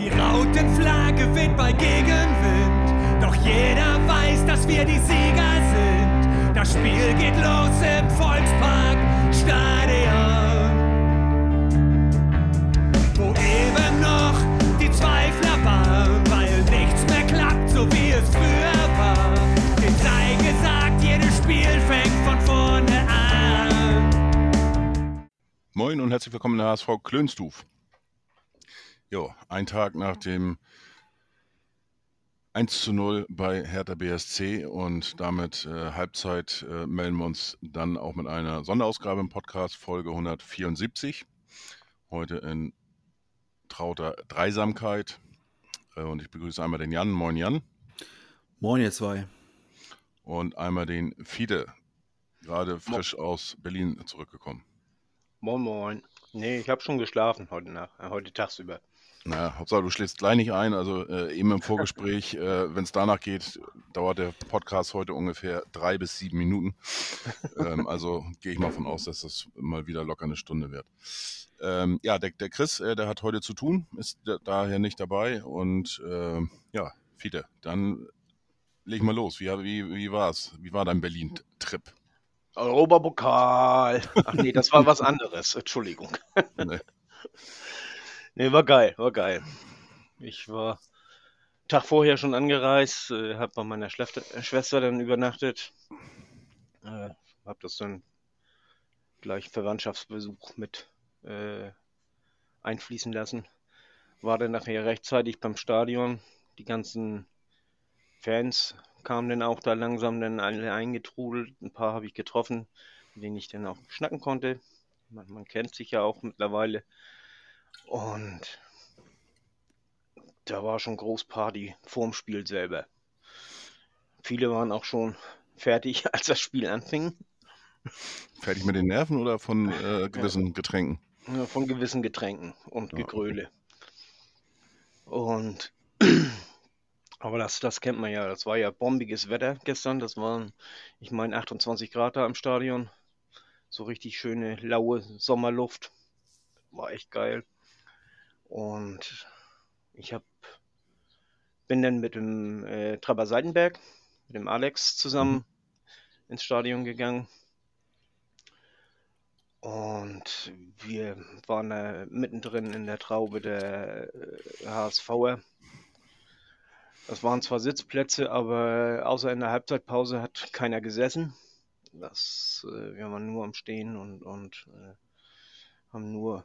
Die Rautenflagge weht bei Gegenwind, doch jeder weiß, dass wir die Sieger sind. Das Spiel geht los im Volkspark Stadion, wo eben noch die Zweifler waren, weil nichts mehr klappt, so wie es früher war. Dem sei gesagt, jedes Spiel fängt von vorne an. Moin und herzlich willkommen in der HSV Klönstuf. Jo, ein Tag nach dem 1 zu 0 bei Hertha BSC und damit äh, Halbzeit äh, melden wir uns dann auch mit einer Sonderausgabe im Podcast, Folge 174. Heute in trauter Dreisamkeit. Äh, und ich begrüße einmal den Jan. Moin Jan. Moin ihr zwei. Und einmal den Fide, gerade frisch aus Berlin zurückgekommen. Moin Moin. Nee, ich habe schon geschlafen heute Nacht, äh, heute tagsüber. Naja, Hauptsache du schläfst gleich nicht ein. Also äh, eben im Vorgespräch, äh, wenn es danach geht, dauert der Podcast heute ungefähr drei bis sieben Minuten. Ähm, also gehe ich mal von aus, dass das mal wieder locker eine Stunde wird. Ähm, ja, der, der Chris, äh, der hat heute zu tun, ist da- daher nicht dabei. Und ähm, ja, Fiete, dann leg mal los. Wie, wie, wie war's? Wie war dein Berlin-Trip? Europapokal. Ach nee, das war was anderes. Entschuldigung. Nee. Nee, war geil, war geil. Ich war Tag vorher schon angereist, äh, habe bei meiner Schlef äh, Schwester dann übernachtet. Äh, habe das dann gleich Verwandtschaftsbesuch mit äh, einfließen lassen. War dann nachher rechtzeitig beim Stadion. Die ganzen Fans kamen dann auch da langsam dann alle eingetrudelt. Ein paar habe ich getroffen, mit denen ich dann auch schnacken konnte. Man, man kennt sich ja auch mittlerweile. Und da war schon Großparty vorm Spiel selber. Viele waren auch schon fertig, als das Spiel anfing. Fertig mit den Nerven oder von äh, gewissen Getränken? Ja, Von gewissen Getränken und Ja, Gegröle. Und aber das, das kennt man ja. Das war ja bombiges Wetter gestern. Das waren, ich meine, 28 Grad da im Stadion. So richtig schöne, laue Sommerluft. War echt geil. Und ich hab, bin dann mit dem äh, Traber Seidenberg, mit dem Alex zusammen ins Stadion gegangen. Und wir waren da mittendrin in der Traube der äh, HSVer. Das waren zwar Sitzplätze, aber außer in der Halbzeitpause hat keiner gesessen. Das, äh, wir waren nur am Stehen und, und äh, haben nur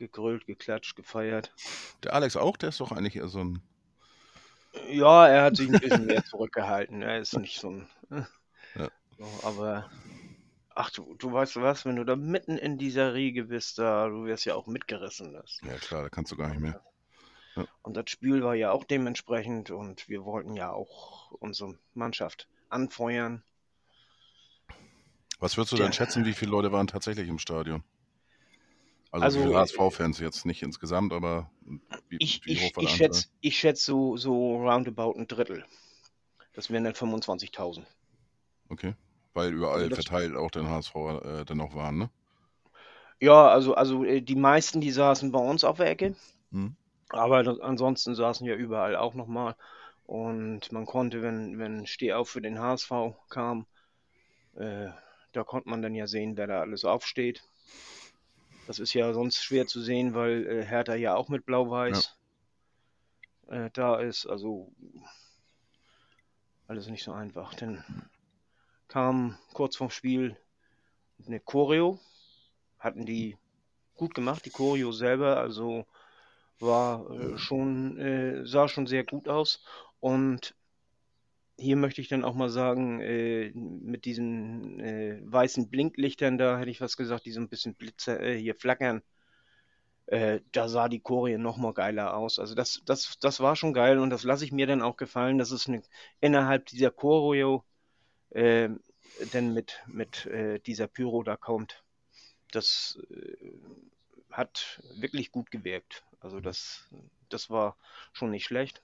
gegrölt, geklatscht, gefeiert. Der Alex auch, der ist doch eigentlich eher so ein. Ja, er hat sich ein bisschen mehr zurückgehalten. Er ist nicht so ein. Ja. So, aber. Ach du, du weißt was, wenn du da mitten in dieser Riege bist, da, du wirst ja auch mitgerissen. Das. Ja klar, da kannst du gar nicht mehr. Und das Spiel war ja auch dementsprechend und wir wollten ja auch unsere Mannschaft anfeuern. Was würdest du denn schätzen, wie viele Leute waren tatsächlich im Stadion? Also, Also, viele äh, HSV-Fans jetzt nicht insgesamt, aber wie, Ich, wie ich, ich schätze schätz so, so roundabout ein Drittel. Das wären dann 25.000. Okay. Weil überall Also verteilt auch den HSV äh, dann noch waren, ne? Ja, also, also äh, die meisten, die saßen bei uns auf der Ecke. Mhm. Aber das, ansonsten saßen ja überall auch nochmal. Und man konnte, wenn, wenn Stehauf für den HSV kam, äh, da konnte man dann ja sehen, wer da alles aufsteht. Das ist ja sonst schwer zu sehen, weil äh, Hertha ja auch mit Blau-Weiß äh, da ist. Also alles nicht so einfach. Dann kam kurz vorm Spiel eine Choreo. Hatten die gut gemacht, die Choreo selber. Also war äh, schon, äh, sah schon sehr gut aus. Und hier möchte ich dann auch mal sagen, äh, mit diesen äh, weißen Blinklichtern da, hätte ich was gesagt, die so ein bisschen Blitzer, äh, hier flackern. Äh, da sah die Choreo noch mal geiler aus. Also das, das, das war schon geil und das lasse ich mir dann auch gefallen, dass es eine, innerhalb dieser Choreo äh, denn mit, mit äh, dieser Pyro da kommt. Das hat wirklich gut gewirkt. Also das, das war schon nicht schlecht.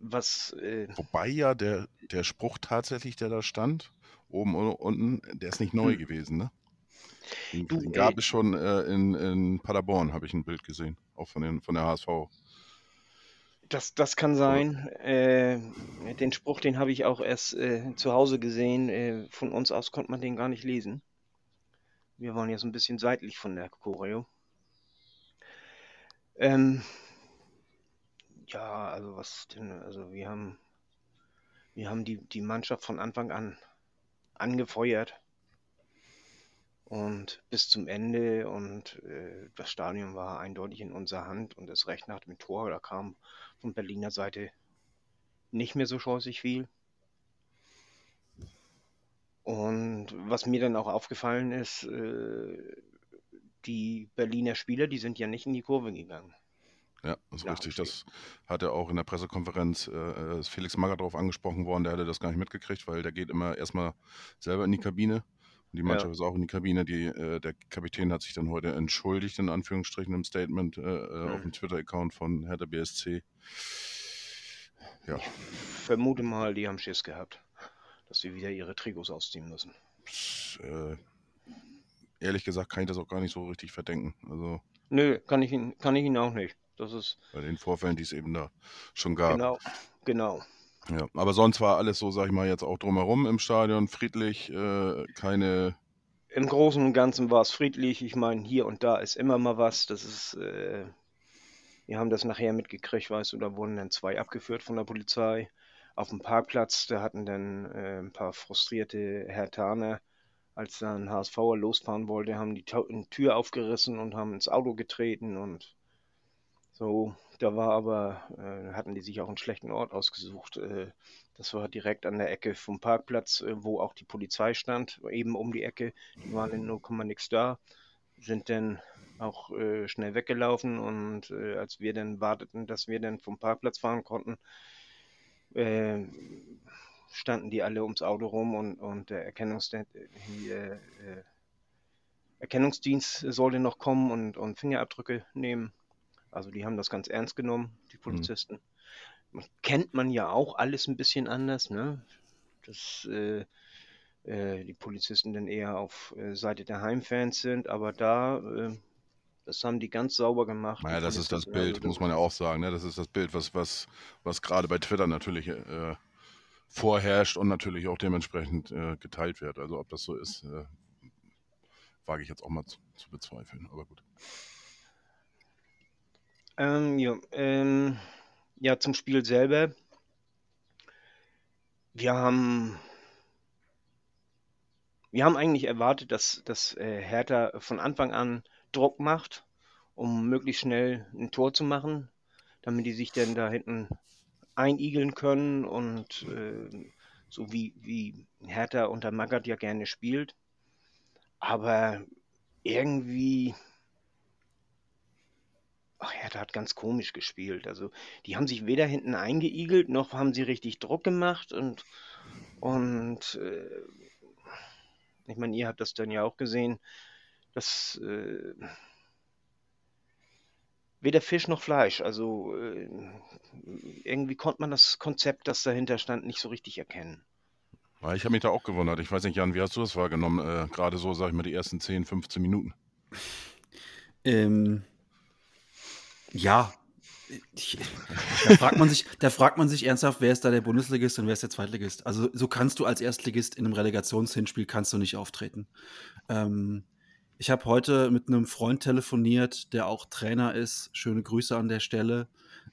Was, äh, Wobei ja der, der Spruch tatsächlich, der da stand, oben und unten, der ist nicht neu Hm. gewesen, ne? Den, Du, den gab äh, es schon äh, in, in Paderborn, habe ich ein Bild gesehen, auch von, den, von der HSV. Das, das kann sein. Äh, den Spruch, den habe ich auch erst äh, zu Hause gesehen. Äh, von uns aus konnte man den gar nicht lesen. Wir waren ja so ein bisschen seitlich von der Choreo. Ähm, ja, also was denn? Also wir haben, wir haben die, die Mannschaft von Anfang an angefeuert und bis zum Ende und äh, das Stadion war eindeutig in unserer Hand und das Recht nach dem Tor, da kam von Berliner Seite nicht mehr so scheußlich viel. Und was mir dann auch aufgefallen ist, äh, die Berliner Spieler, die sind ja nicht in die Kurve gegangen. Ja, das ist ja, richtig. Das hat er auch in der Pressekonferenz, äh, ist Felix Magath darauf angesprochen worden, der hatte das gar nicht mitgekriegt, weil der geht immer erstmal selber in die Kabine. Und die Mannschaft ja. ist auch in die Kabine. Die, äh, der Kapitän hat sich dann heute entschuldigt, in Anführungsstrichen, im Statement äh, mhm. auf dem Twitter-Account von Hertha BSC. Ja. Ich vermute mal, die haben Schiss gehabt dass sie wieder ihre Trikots ausziehen müssen. Äh, ehrlich gesagt kann ich das auch gar nicht so richtig verdenken. Also, Nö, kann ich, ihn, kann ich ihn auch nicht. Das ist bei den Vorfällen, die es eben da schon gab. Genau, genau. Ja, aber sonst war alles so, sag ich mal, jetzt auch drumherum im Stadion friedlich, äh, keine. Im Großen und Ganzen war es friedlich. Ich meine, hier und da ist immer mal was. Das ist, äh, wir haben das nachher mitgekriegt, weißt du, da wurden dann zwei abgeführt von der Polizei auf dem Parkplatz, da hatten dann äh, ein paar frustrierte Hertaner, als dann HSVer losfahren wollte, haben die Tür aufgerissen und haben ins Auto getreten und so. Da war aber, äh, hatten die sich auch einen schlechten Ort ausgesucht. Äh, das war direkt an der Ecke vom Parkplatz, äh, wo auch die Polizei stand, eben um die Ecke. Die waren in 0, nix da, sind dann auch äh, schnell weggelaufen und äh, als wir dann warteten, dass wir dann vom Parkplatz fahren konnten, äh, standen die alle ums Auto rum und, und der Erkennungsdienst, Erkennungsdienst sollte noch kommen und, und Fingerabdrücke nehmen. Also die haben das ganz ernst genommen, die mhm. Polizisten. Mhm. Kennt man ja auch alles ein bisschen anders, ne? Dass äh, äh, die Polizisten dann eher auf äh, Seite der Heimfans sind, aber da das haben die ganz sauber gemacht. Naja, das ist das Bild, also muss man ja auch sagen. Ne? Das ist das Bild, was, was, was gerade bei Twitter natürlich äh, vorherrscht und natürlich auch dementsprechend äh, geteilt wird. Also ob das so ist, äh, wage ich jetzt auch mal zu, zu bezweifeln. Aber gut. Ähm, ja, ähm, ja, zum Spiel selber. Wir haben wir haben eigentlich erwartet, dass, dass äh, Hertha von Anfang an Druck macht, um möglichst schnell ein Tor zu machen, damit die sich dann da hinten einigeln können und äh, so wie, wie Hertha unter Magath ja gerne spielt. Aber irgendwie, ach, Hertha hat ganz komisch gespielt. Also die haben sich weder hinten eingeigelt, noch haben sie richtig Druck gemacht und, und äh, ich meine, ihr habt das dann ja auch gesehen, das äh, weder Fisch noch Fleisch. Also äh, irgendwie konnte man das Konzept, das dahinter stand, nicht so richtig erkennen. Ich habe mich da auch gewundert. Ich weiß nicht, Jan, wie hast du das wahrgenommen? Äh, Gerade so, sag ich mal, die ersten 10, 15 Minuten. Ähm, ja, ich, da, fragt man sich, da fragt man sich ernsthaft, wer ist da der Bundesligist und wer ist der Zweitligist? Also so kannst du als Erstligist in einem Relegationshinspiel kannst du nicht auftreten. Ähm, ich habe heute mit einem Freund telefoniert, der auch Trainer ist. Schöne Grüße an der Stelle.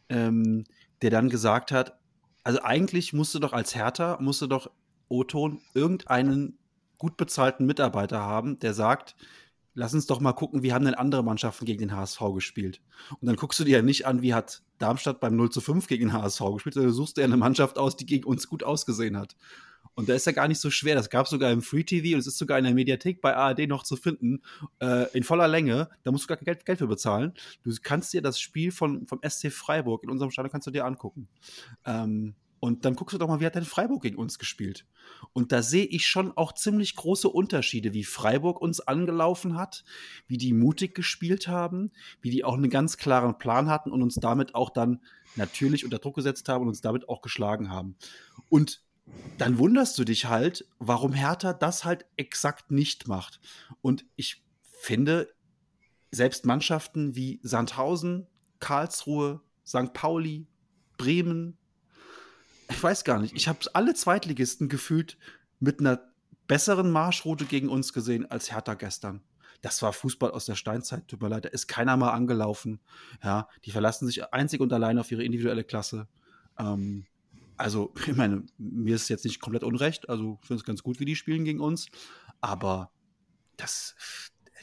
Ähm, der dann gesagt hat, also eigentlich musste doch als Hertha, musste doch Oton irgendeinen gut bezahlten Mitarbeiter haben, der sagt, lass uns doch mal gucken, wie haben denn andere Mannschaften gegen den HSV gespielt. Und dann guckst du dir ja nicht an, wie hat Darmstadt beim 0 zu 5 gegen den HSV gespielt, sondern du suchst dir eine Mannschaft aus, die gegen uns gut ausgesehen hat. Und da ist ja gar nicht so schwer. Das gab es sogar im Free TV und es ist sogar in der Mediathek bei ARD noch zu finden, äh, in voller Länge. Da musst du gar kein Geld, Geld für bezahlen. Du kannst dir das Spiel von, vom SC Freiburg in unserem Stadion kannst du dir angucken. Ähm, und dann guckst du doch mal, wie hat denn Freiburg gegen uns gespielt? Und da sehe ich schon auch ziemlich große Unterschiede, wie Freiburg uns angelaufen hat, wie die mutig gespielt haben, wie die auch einen ganz klaren Plan hatten und uns damit auch dann natürlich unter Druck gesetzt haben und uns damit auch geschlagen haben. Und dann wunderst du dich halt, warum Hertha das halt exakt nicht macht. Und ich finde, selbst Mannschaften wie Sandhausen, Karlsruhe, St. Pauli, Bremen. Ich weiß gar nicht. Ich habe alle Zweitligisten gefühlt mit einer besseren Marschroute gegen uns gesehen als Hertha gestern. Das war Fußball aus der Steinzeit, tut mir leid. Da ist keiner mal angelaufen. Ja, die verlassen sich einzig und allein auf ihre individuelle Klasse. Ähm, also, ich meine, mir ist jetzt nicht komplett unrecht. Also, ich finde es ganz gut, wie die spielen gegen uns. Aber das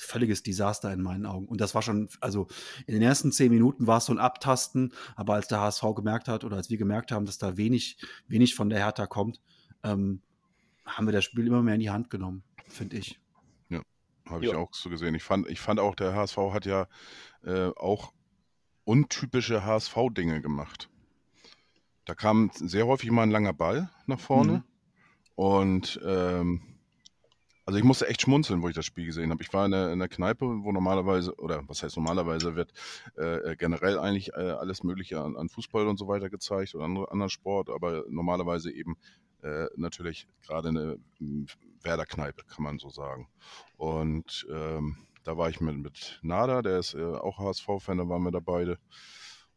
völliges Desaster in meinen Augen. Und das war schon, also in den ersten zehn Minuten war es so ein Abtasten, aber als der HSV gemerkt hat oder als wir gemerkt haben, dass da wenig, wenig von der Hertha kommt, ähm, haben wir das Spiel immer mehr in die Hand genommen, finde ich. Ja, habe ich auch so gesehen. Ich fand, ich fand auch, der HSV hat ja äh, auch untypische HSV-Dinge gemacht. Da kam sehr häufig mal ein langer Ball nach vorne mhm. und ähm, also ich musste echt schmunzeln, wo ich das Spiel gesehen habe. Ich war in der, in der Kneipe, wo normalerweise, oder was heißt normalerweise, wird äh, äh generell eigentlich äh, alles Mögliche an, an, Fußball und so weiter gezeigt oder andere, anderen Sport, aber normalerweise eben äh, natürlich gerade eine hm, Werder-Kneipe, kann man so sagen. Und ähm, da war ich mit, mit Nada, der ist äh, auch HSV-Fan, da waren wir da beide.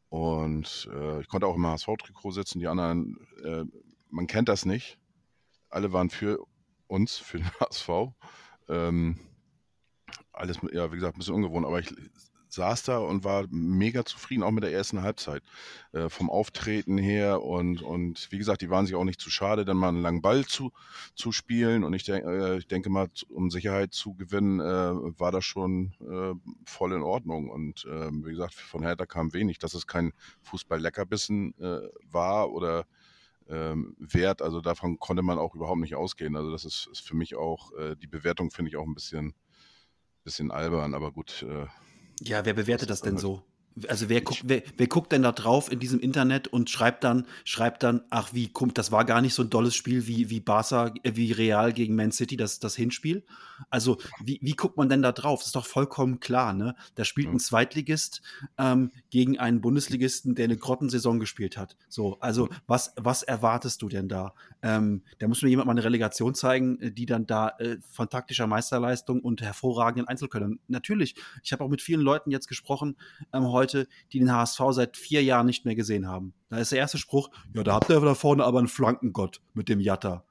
Und äh, ich konnte auch im HSV-Trikot sitzen, die anderen, man kennt das nicht. Alle waren für uns, für den HSV. Ähm, alles, ja, wie gesagt, ein bisschen ungewohnt, aber ich saß da und war mega zufrieden, auch mit der ersten Halbzeit. Äh, vom Auftreten her und, und wie gesagt, die waren sich auch nicht zu schade, dann mal einen langen Ball zu, zu spielen. Und ich, denk, äh, ich denke mal, um Sicherheit zu gewinnen, äh, war das schon äh, voll in Ordnung. Und ähm, wie gesagt, von Hertha kam wenig, dass es kein Fußball-Leckerbissen äh, war oder ähm, wert. Also davon konnte man auch überhaupt nicht ausgehen. Also das ist, ist für mich auch, äh, die Bewertung finde ich auch ein bisschen, bisschen albern, aber gut. Äh, ja, wer bewertet das denn so? Also wer guckt, wer, wer, guckt denn da drauf in diesem Internet und schreibt dann, schreibt dann, ach wie, kommt, das war gar nicht so ein dolles Spiel wie, wie Barca, äh, wie Real gegen Man City, das, das Hinspiel. Also, wie, wie guckt man denn da drauf? Das ist doch vollkommen klar, ne? Da spielt ein Zweitligist ähm, gegen einen Bundesligisten, der eine Grottensaison gespielt hat. So, also was, was erwartest du denn da? Ähm, da muss mir jemand mal eine Relegation zeigen, äh, die dann da äh, von taktischer Meisterleistung und hervorragenden Einzelkönnern. Natürlich, ich habe auch mit vielen Leuten jetzt gesprochen ähm, heute Leute, die den HSV seit vier Jahren nicht mehr gesehen haben. Da ist der erste Spruch, ja, da habt ihr da vorne aber einen Flankengott mit dem Jatta.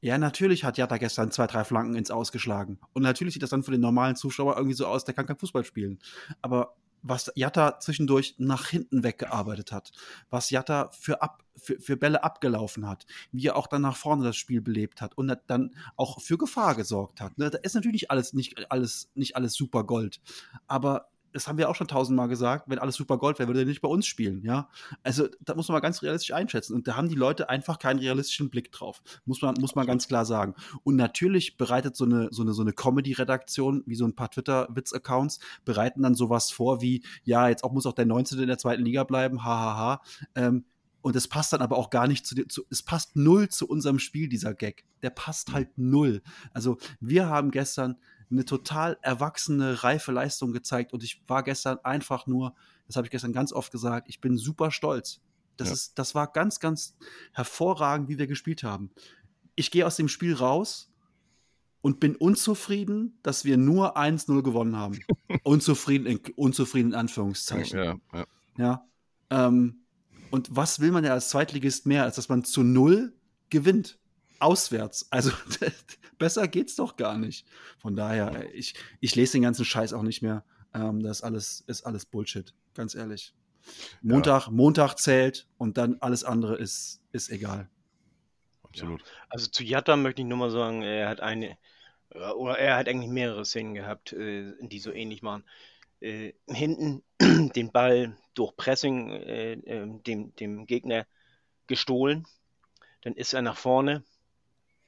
Ja, natürlich hat Jatta gestern zwei, drei Flanken ins Ausgeschlagen. Und natürlich sieht das dann für den normalen Zuschauer irgendwie so aus, der kann kein Fußball spielen. Aber was Jatta zwischendurch nach hinten weggearbeitet hat, was Jatta für, ab, für, für Bälle abgelaufen hat, wie er auch dann nach vorne das Spiel belebt hat und dann auch für Gefahr gesorgt hat. Ne? Da ist natürlich alles nicht alles, nicht alles super Gold. Aber das haben wir auch schon tausendmal gesagt, wenn alles super Gold wäre, würde er nicht bei uns spielen, ja. Also da muss man mal ganz realistisch einschätzen. Und da haben die Leute einfach keinen realistischen Blick drauf. Muss man, muss man ganz klar sagen. Und natürlich bereitet so eine, so eine, so eine Comedy-Redaktion, wie so ein paar Twitter-Witz-Accounts, bereiten dann sowas vor wie, ja, jetzt auch muss auch der 19. in der zweiten Liga bleiben, hahaha. Ähm, und es passt dann aber auch gar nicht zu, zu, es passt null zu unserem Spiel, dieser Gag. Der passt mhm. halt null. Also wir haben gestern eine total erwachsene, reife Leistung gezeigt und ich war gestern einfach nur, das habe ich gestern ganz oft gesagt, ich bin super stolz. Das, ja. ist, das war ganz, ganz hervorragend, wie wir gespielt haben. Ich gehe aus dem Spiel raus und bin unzufrieden, dass wir nur 1-0 gewonnen haben. unzufrieden, in, unzufrieden in Anführungszeichen. Ja, ja. ja ähm, und was will man ja als Zweitligist mehr, als dass man zu Null gewinnt? Auswärts. Also besser geht's doch gar nicht. Von daher, ich, ich lese den ganzen Scheiß auch nicht mehr. Ähm, das ist alles, ist alles Bullshit, ganz ehrlich. Montag, ja. Montag zählt und dann alles andere ist, ist egal. Absolut. Ja. Also zu Jatta möchte ich nur mal sagen, er hat eine, oder er hat eigentlich mehrere Szenen gehabt, äh, die so ähnlich waren. Äh, hinten den Ball durch Pressing äh, dem, dem Gegner gestohlen. Dann ist er nach vorne,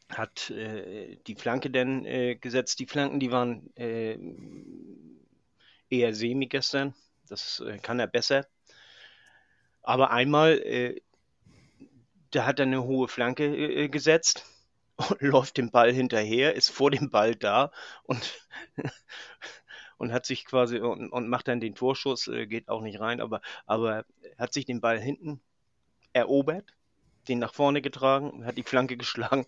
hat äh, die Flanke dann äh, gesetzt. Die Flanken, die waren äh, eher semi gestern. Das äh, kann er besser. Aber einmal, äh, da hat er eine hohe Flanke äh, gesetzt und läuft dem Ball hinterher, ist vor dem Ball da und, und hat sich quasi und, und macht dann den Torschuss, geht auch nicht rein, aber, aber hat sich den Ball hinten erobert den nach vorne getragen, hat die Flanke geschlagen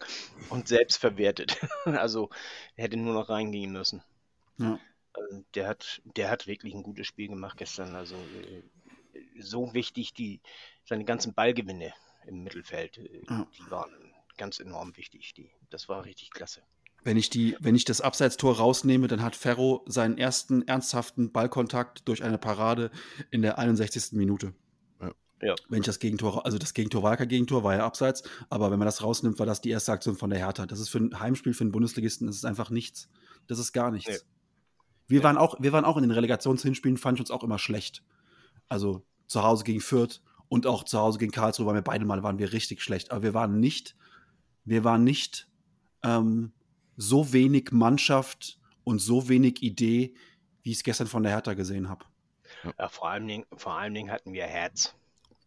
und selbst verwertet. also er hätte nur noch reingehen müssen. Ja. Also, der, hat, der hat wirklich ein gutes Spiel gemacht gestern. Also äh, so wichtig die, seine ganzen Ballgewinne im Mittelfeld, äh, Ja. die waren ganz enorm wichtig. Die, das war richtig klasse. Wenn ich, die, wenn ich das Abseitstor rausnehme, dann hat Ferro seinen ersten ernsthaften Ballkontakt durch eine Parade in der 61. Minute. Ja. Wenn ich das Gegentor, also das Gegentor war kein Gegentor, war ja abseits, aber wenn man das rausnimmt, war das die erste Aktion von der Hertha. Das ist für ein Heimspiel, für einen Bundesligisten, das ist einfach nichts. Das ist gar nichts. Nee. Wir, Nee. waren auch, wir waren auch in den Relegationshinspielen, fand ich uns auch immer schlecht. Also zu Hause gegen Fürth und auch zu Hause gegen Karlsruhe waren wir beide Mal waren wir richtig schlecht. Aber wir waren nicht, wir waren nicht ähm, so wenig Mannschaft und so wenig Idee, wie ich es gestern von der Hertha gesehen habe. Ja, vor, allen Dingen, vor allen Dingen hatten wir Herz.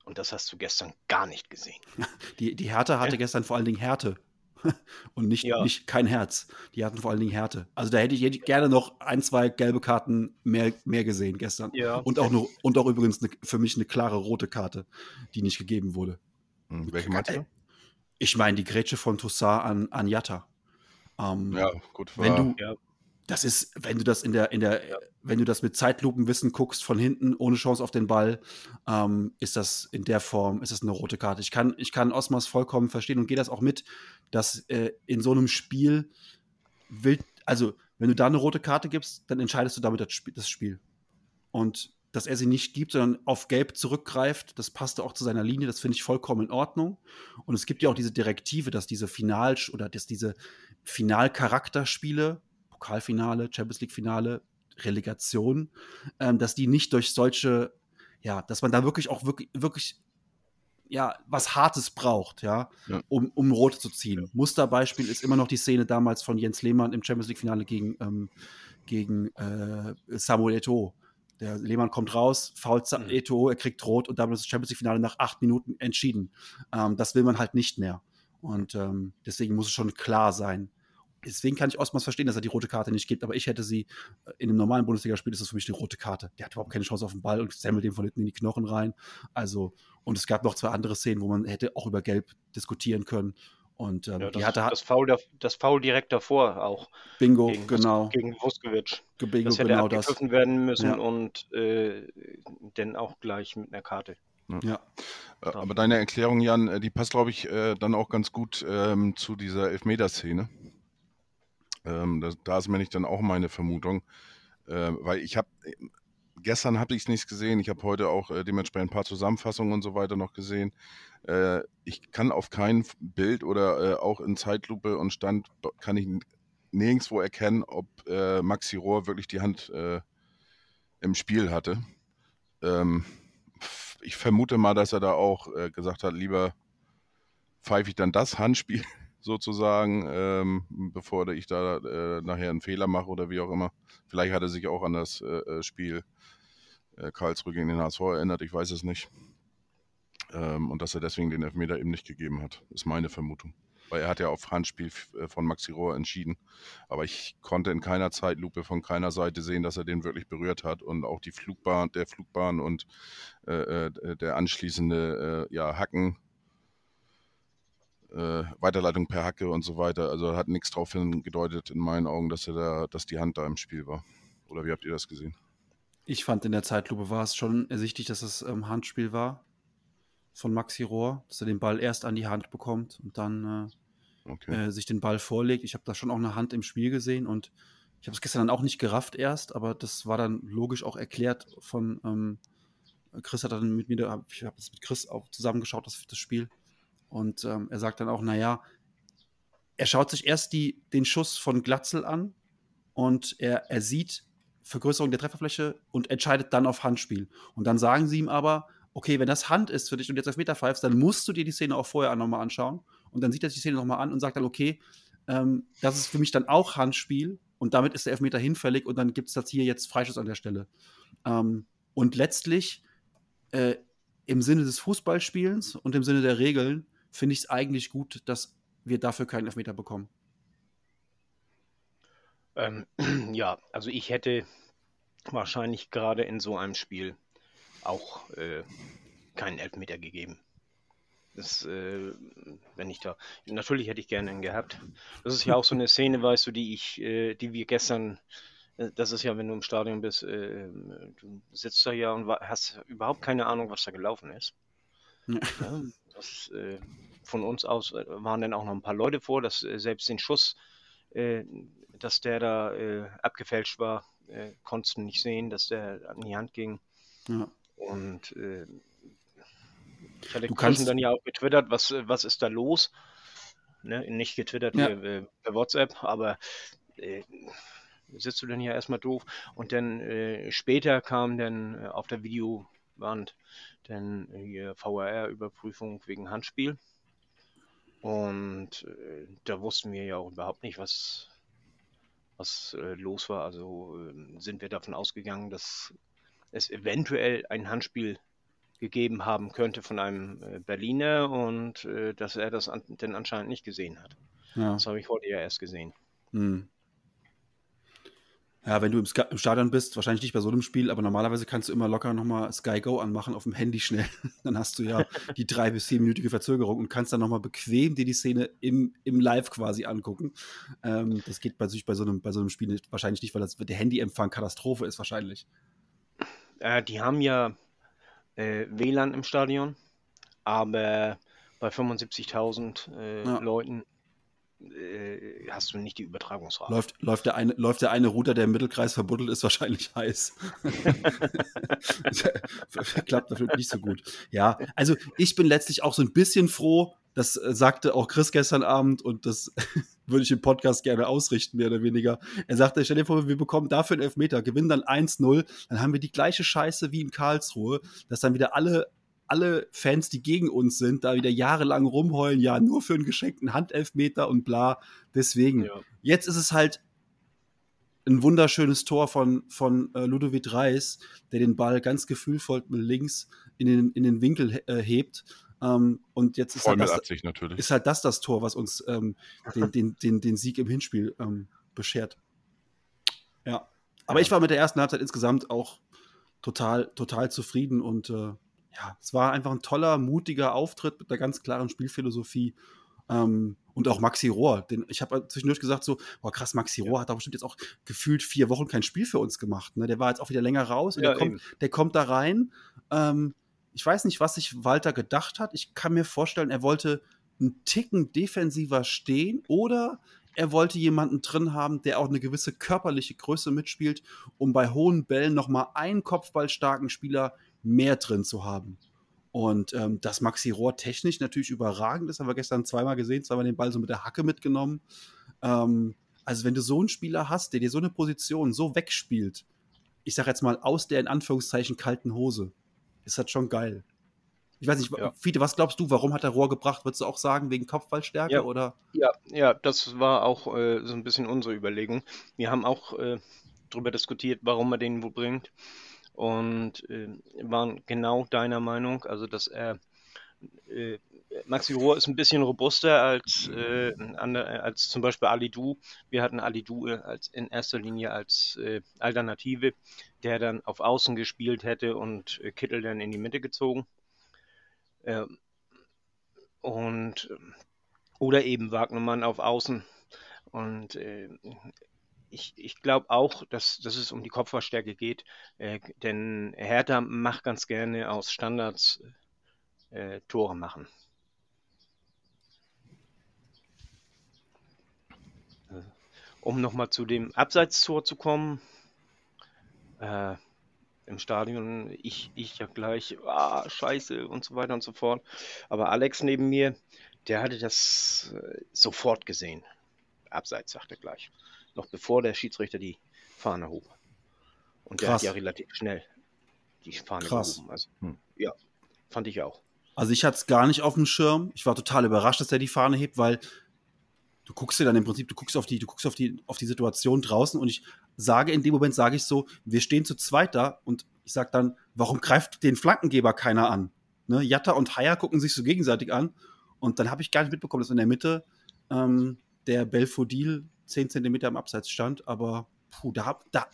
Und das hast du gestern gar nicht gesehen. Die, die Hertha hatte Ja. gestern vor allen Dingen Härte. Und nicht, Ja. nicht kein Herz. Die hatten vor allen Dingen Härte. Also da hätte ich, hätte ich gerne noch ein, zwei gelbe Karten mehr, mehr gesehen gestern. Ja. Und auch, nur, und auch übrigens eine, für mich eine klare rote Karte, die nicht gegeben wurde. Hm, Welche meinst du? Ich meine, die Grätsche von Toussaint an, an Jatta. Ähm, Ja, gut. wenn war- du, Ja. Das ist, wenn du das in der, in der, wenn du das mit Zeitlupenwissen guckst von hinten, ohne Chance auf den Ball, ähm, ist das in der Form, ist das eine rote Karte. Ich kann, ich kann Osmas vollkommen verstehen und gehe das auch mit, dass äh, in so einem Spiel will, also wenn du da eine rote Karte gibst, dann entscheidest du damit das Spiel. Das Spiel. Und dass er sie nicht gibt, sondern auf Gelb zurückgreift, das passte auch zu seiner Linie, das finde ich vollkommen in Ordnung. Und es gibt ja auch diese Direktive, dass diese Final- oder dass diese Finalcharakterspiele, Pokalfinale, Champions League-Finale, Relegation, ähm, dass die nicht durch solche, ja, dass man da wirklich auch wirklich, wirklich ja, was Hartes braucht, ja, Ja. um, um Rot zu ziehen. Musterbeispiel ist immer noch die Szene damals von Jens Lehmann im Champions League-Finale gegen, ähm, gegen äh, Samuel Eto'o. Der Lehmann kommt raus, fault Mhm. Eto'o, er kriegt Rot und damit ist das Champions League-Finale nach acht Minuten entschieden. Ähm, das will man halt nicht mehr. Und ähm, deswegen muss es schon klar sein. Deswegen kann ich Osmas verstehen, dass er die rote Karte nicht gibt, aber ich hätte sie äh, in einem normalen Bundesligaspiel ist das für mich eine rote Karte. Der hat überhaupt keine Chance auf den Ball und semmelt dem von hinten in die Knochen rein. Also, und es gab noch zwei andere Szenen, wo man hätte auch über Gelb diskutieren können. Und ähm, Ja, die das, hatte das, Foul, da- das Foul direkt davor auch. Bingo, gegen, genau, Gegen Vuskovic. Bingo, Das hätte genau das. werden müssen Ja. und äh, dann auch gleich mit einer Karte. Ja, Äh, Aber deine Erklärung, Jan, äh, die passt, glaube ich, äh, dann auch ganz gut ähm, zu dieser Elfmeterszene. Ähm, das, da ist mir nicht dann auch meine Vermutung, äh, weil ich habe gestern habe ich es nicht gesehen, ich habe heute auch äh, dementsprechend ein paar Zusammenfassungen und so weiter noch gesehen. Äh, ich kann auf kein Bild oder äh, auch in Zeitlupe und Stand kann ich nirgendwo erkennen, ob äh, Maxi Rohr wirklich die Hand äh, im Spiel hatte. Ähm, ich vermute mal, dass er da auch äh, gesagt hat, lieber pfeife ich dann das Handspiel sozusagen, ähm, bevor ich da äh, nachher einen Fehler mache oder wie auch immer. Vielleicht hat er sich auch an das äh, äh, Spiel äh, Karlsruhe gegen den HSV erinnert, ich weiß es nicht. Ähm, und dass er deswegen den Elfmeter eben nicht gegeben hat, ist meine Vermutung. Weil er hat ja auf Handspiel äh, von Maxi Rohr entschieden. Aber ich konnte in keiner Zeitlupe von keiner Seite sehen, dass er den wirklich berührt hat. Und auch die Flugbahn, der Flugbahn und äh, der anschließende ja, Hacken, äh, Weiterleitung per Hacke und so weiter. Also hat nichts darauf hingedeutet in meinen Augen, dass er da, dass die Hand da im Spiel war. Oder wie habt ihr das gesehen? ich fand in der Zeitlupe war es schon ersichtlich, dass es ähm, Handspiel war von Maxi Rohr, dass er den Ball erst an die Hand bekommt und dann äh, Okay. äh, sich den Ball vorlegt. Ich habe da schon auch eine Hand im Spiel gesehen und ich habe es gestern dann auch nicht gerafft erst, aber das war dann logisch auch erklärt von ähm, Chris hat dann mit mir, da- ich habe das mit Chris auch zusammengeschaut, das, das Spiel. Und ähm, er sagt dann auch, naja, er schaut sich erst die, den Schuss von Glatzel an und er, er sieht Vergrößerung der Trefferfläche und entscheidet dann auf Handspiel. Und dann sagen sie ihm aber, okay, wenn das Hand ist für dich und jetzt auf Meter pfeifst, dann musst du dir die Szene auch vorher nochmal anschauen. Und dann sieht er sich die Szene nochmal an und sagt dann, okay, ähm, das ist für mich dann auch Handspiel und damit ist der Elfmeter hinfällig und dann gibt es das hier jetzt Freischuss an der Stelle. Ähm, und letztlich, äh, im Sinne des Fußballspielens und im Sinne der Regeln, finde ich es eigentlich gut, dass wir dafür keinen Elfmeter bekommen. Ähm, ja, also ich hätte wahrscheinlich gerade in so einem Spiel auch äh, keinen Elfmeter gegeben. Das, äh, wenn ich da, natürlich hätte ich gerne einen gehabt. Das ist ja auch so eine Szene, weißt du, die ich, äh, die wir gestern, äh, das ist ja, wenn du im Stadion bist, äh, du sitzt da ja und hast überhaupt keine Ahnung, was da gelaufen ist. Ja, das, äh, von uns aus äh, waren dann auch noch ein paar Leute vor, dass äh, selbst den Schuss, äh, dass der da abgefälscht war, konntest du nicht sehen, dass der an die Hand ging. Ja. Und ich hatte Du kannst- dann ja auch getwittert, was, was ist da los? Ne? Nicht getwittert Ja. äh, per WhatsApp, aber äh, sitzt du dann ja erstmal doof. Und dann äh, später kam dann auf der Videowand dann hier VRR-Überprüfung wegen Handspiel. Und äh, da wussten wir ja auch überhaupt nicht, was, was äh, los war. Also ähm, sind wir davon ausgegangen, dass es eventuell ein Handspiel gegeben haben könnte von einem äh, Berliner und äh, dass er das an, denn anscheinend nicht gesehen hat. Ja. Das habe ich heute ja erst gesehen. Hm. Ja, wenn du im, Ska im Stadion bist, wahrscheinlich nicht bei so einem Spiel, aber normalerweise kannst du immer locker nochmal Sky Go anmachen auf dem Handy schnell. Dann hast du ja die drei- bis zehnminütige Verzögerung und kannst dann nochmal bequem dir die Szene im, im Live quasi angucken. Ähm, das geht bei, sich bei, so einem, bei so einem Spiel nicht, wahrscheinlich nicht, weil das, der Handyempfang Katastrophe ist wahrscheinlich. Äh, die haben ja äh, WLAN im Stadion, aber bei 75.000 äh, Ja. Leuten äh, hast du nicht die Übertragungsrate. Läuft, läuft, der eine, läuft der eine Router, der im Mittelkreis verbuddelt ist, wahrscheinlich heiß. Klappt natürlich nicht so gut. Ja, also ich bin letztlich auch so ein bisschen froh, das äh, sagte auch Chris gestern Abend und das würde ich im Podcast gerne ausrichten, mehr oder weniger. Er sagte, stell dir vor, wir bekommen dafür einen Elfmeter, gewinnen dann 1-0, dann haben wir die gleiche Scheiße wie in Karlsruhe, dass dann wieder alle alle Fans, die gegen uns sind, da wieder jahrelang rumheulen, ja, nur für einen geschenkten Handelfmeter und bla. Deswegen, Ja. Jetzt ist es halt ein wunderschönes Tor von, von äh, Ludovic Reis, der den Ball ganz gefühlvoll mit links in den, in den Winkel äh, hebt. Ähm, und jetzt ist halt, das, Absicht ist halt das das Tor, was uns ähm, den, den, den, den Sieg im Hinspiel ähm, beschert. Ja. Aber Ja. ich war mit der ersten Halbzeit insgesamt auch total, total zufrieden und äh, ja, es war einfach ein toller, mutiger Auftritt mit einer ganz klaren Spielphilosophie. Ähm, und auch Maxi Rohr, den ich habe zwischendurch gesagt so, boah krass, Maxi Rohr hat doch bestimmt jetzt auch gefühlt vier Wochen kein Spiel für uns gemacht. Ne? Der war jetzt auch wieder länger raus und Ja, der, kommt, der kommt da rein. Ähm, ich weiß nicht, was sich Walter gedacht hat. Ich kann mir vorstellen, er wollte einen Ticken defensiver stehen oder er wollte jemanden drin haben, der auch eine gewisse körperliche Größe mitspielt, um bei hohen Bällen nochmal einen kopfballstarken Spieler mehr drin zu haben. Und ähm, dass Maxi Rohr technisch natürlich überragend ist, haben wir gestern zweimal gesehen, zweimal den Ball so mit der Hacke mitgenommen. Ähm, also wenn du so einen Spieler hast, der dir so eine Position so wegspielt, ich sag jetzt mal aus der in Anführungszeichen kalten Hose, ist das schon geil. Ich weiß nicht, Ja. Fiete, was glaubst du, warum hat er Rohr gebracht? Würdest du auch sagen, wegen Kopfballstärke Ja. oder? Ja, ja, das war auch äh, so ein bisschen unsere Überlegung. Wir haben auch äh, darüber diskutiert, warum er den wo bringt. Und äh, waren genau deiner Meinung, also dass er äh, Maxi Rohr ist ein bisschen robuster als, äh, als zum Beispiel Ali Du. Wir hatten Ali Du äh, als, in erster Linie als äh, Alternative, der dann auf Außen gespielt hätte und äh, Kittel dann in die Mitte gezogen. Ähm, und ähm, oder eben Wagnermann auf Außen. Und äh, ich, ich glaube auch, dass, dass es um die Kopfballstärke geht, äh, denn Hertha macht ganz gerne aus Standards äh, Tore machen. Äh, Um nochmal zu dem Abseitstor zu kommen, äh, im Stadion, ich, ich ja gleich, ah, scheiße und so weiter und so fort. Aber Alex neben mir, der hatte das äh, sofort gesehen. Abseits, sagt er gleich. Noch bevor der Schiedsrichter die Fahne hob. Und der Krass. hat ja relativ schnell die Fahne Krass. gehoben. Also, Hm. ja, fand ich auch. Also ich hatte es gar nicht auf dem Schirm. Ich war total überrascht, dass er die Fahne hebt, weil du guckst dir dann im Prinzip, du guckst auf die, du guckst auf die, auf die Situation draußen und ich sage in dem Moment, sage ich so, wir stehen zu zweit da und ich sage dann, warum greift den Flankengeber keiner an? Ne? Jatta und Haier gucken sich so gegenseitig an und dann habe ich gar nicht mitbekommen, dass in der Mitte ähm, der Belfodil 10 Zentimeter im Abseits stand, aber puh, da, da,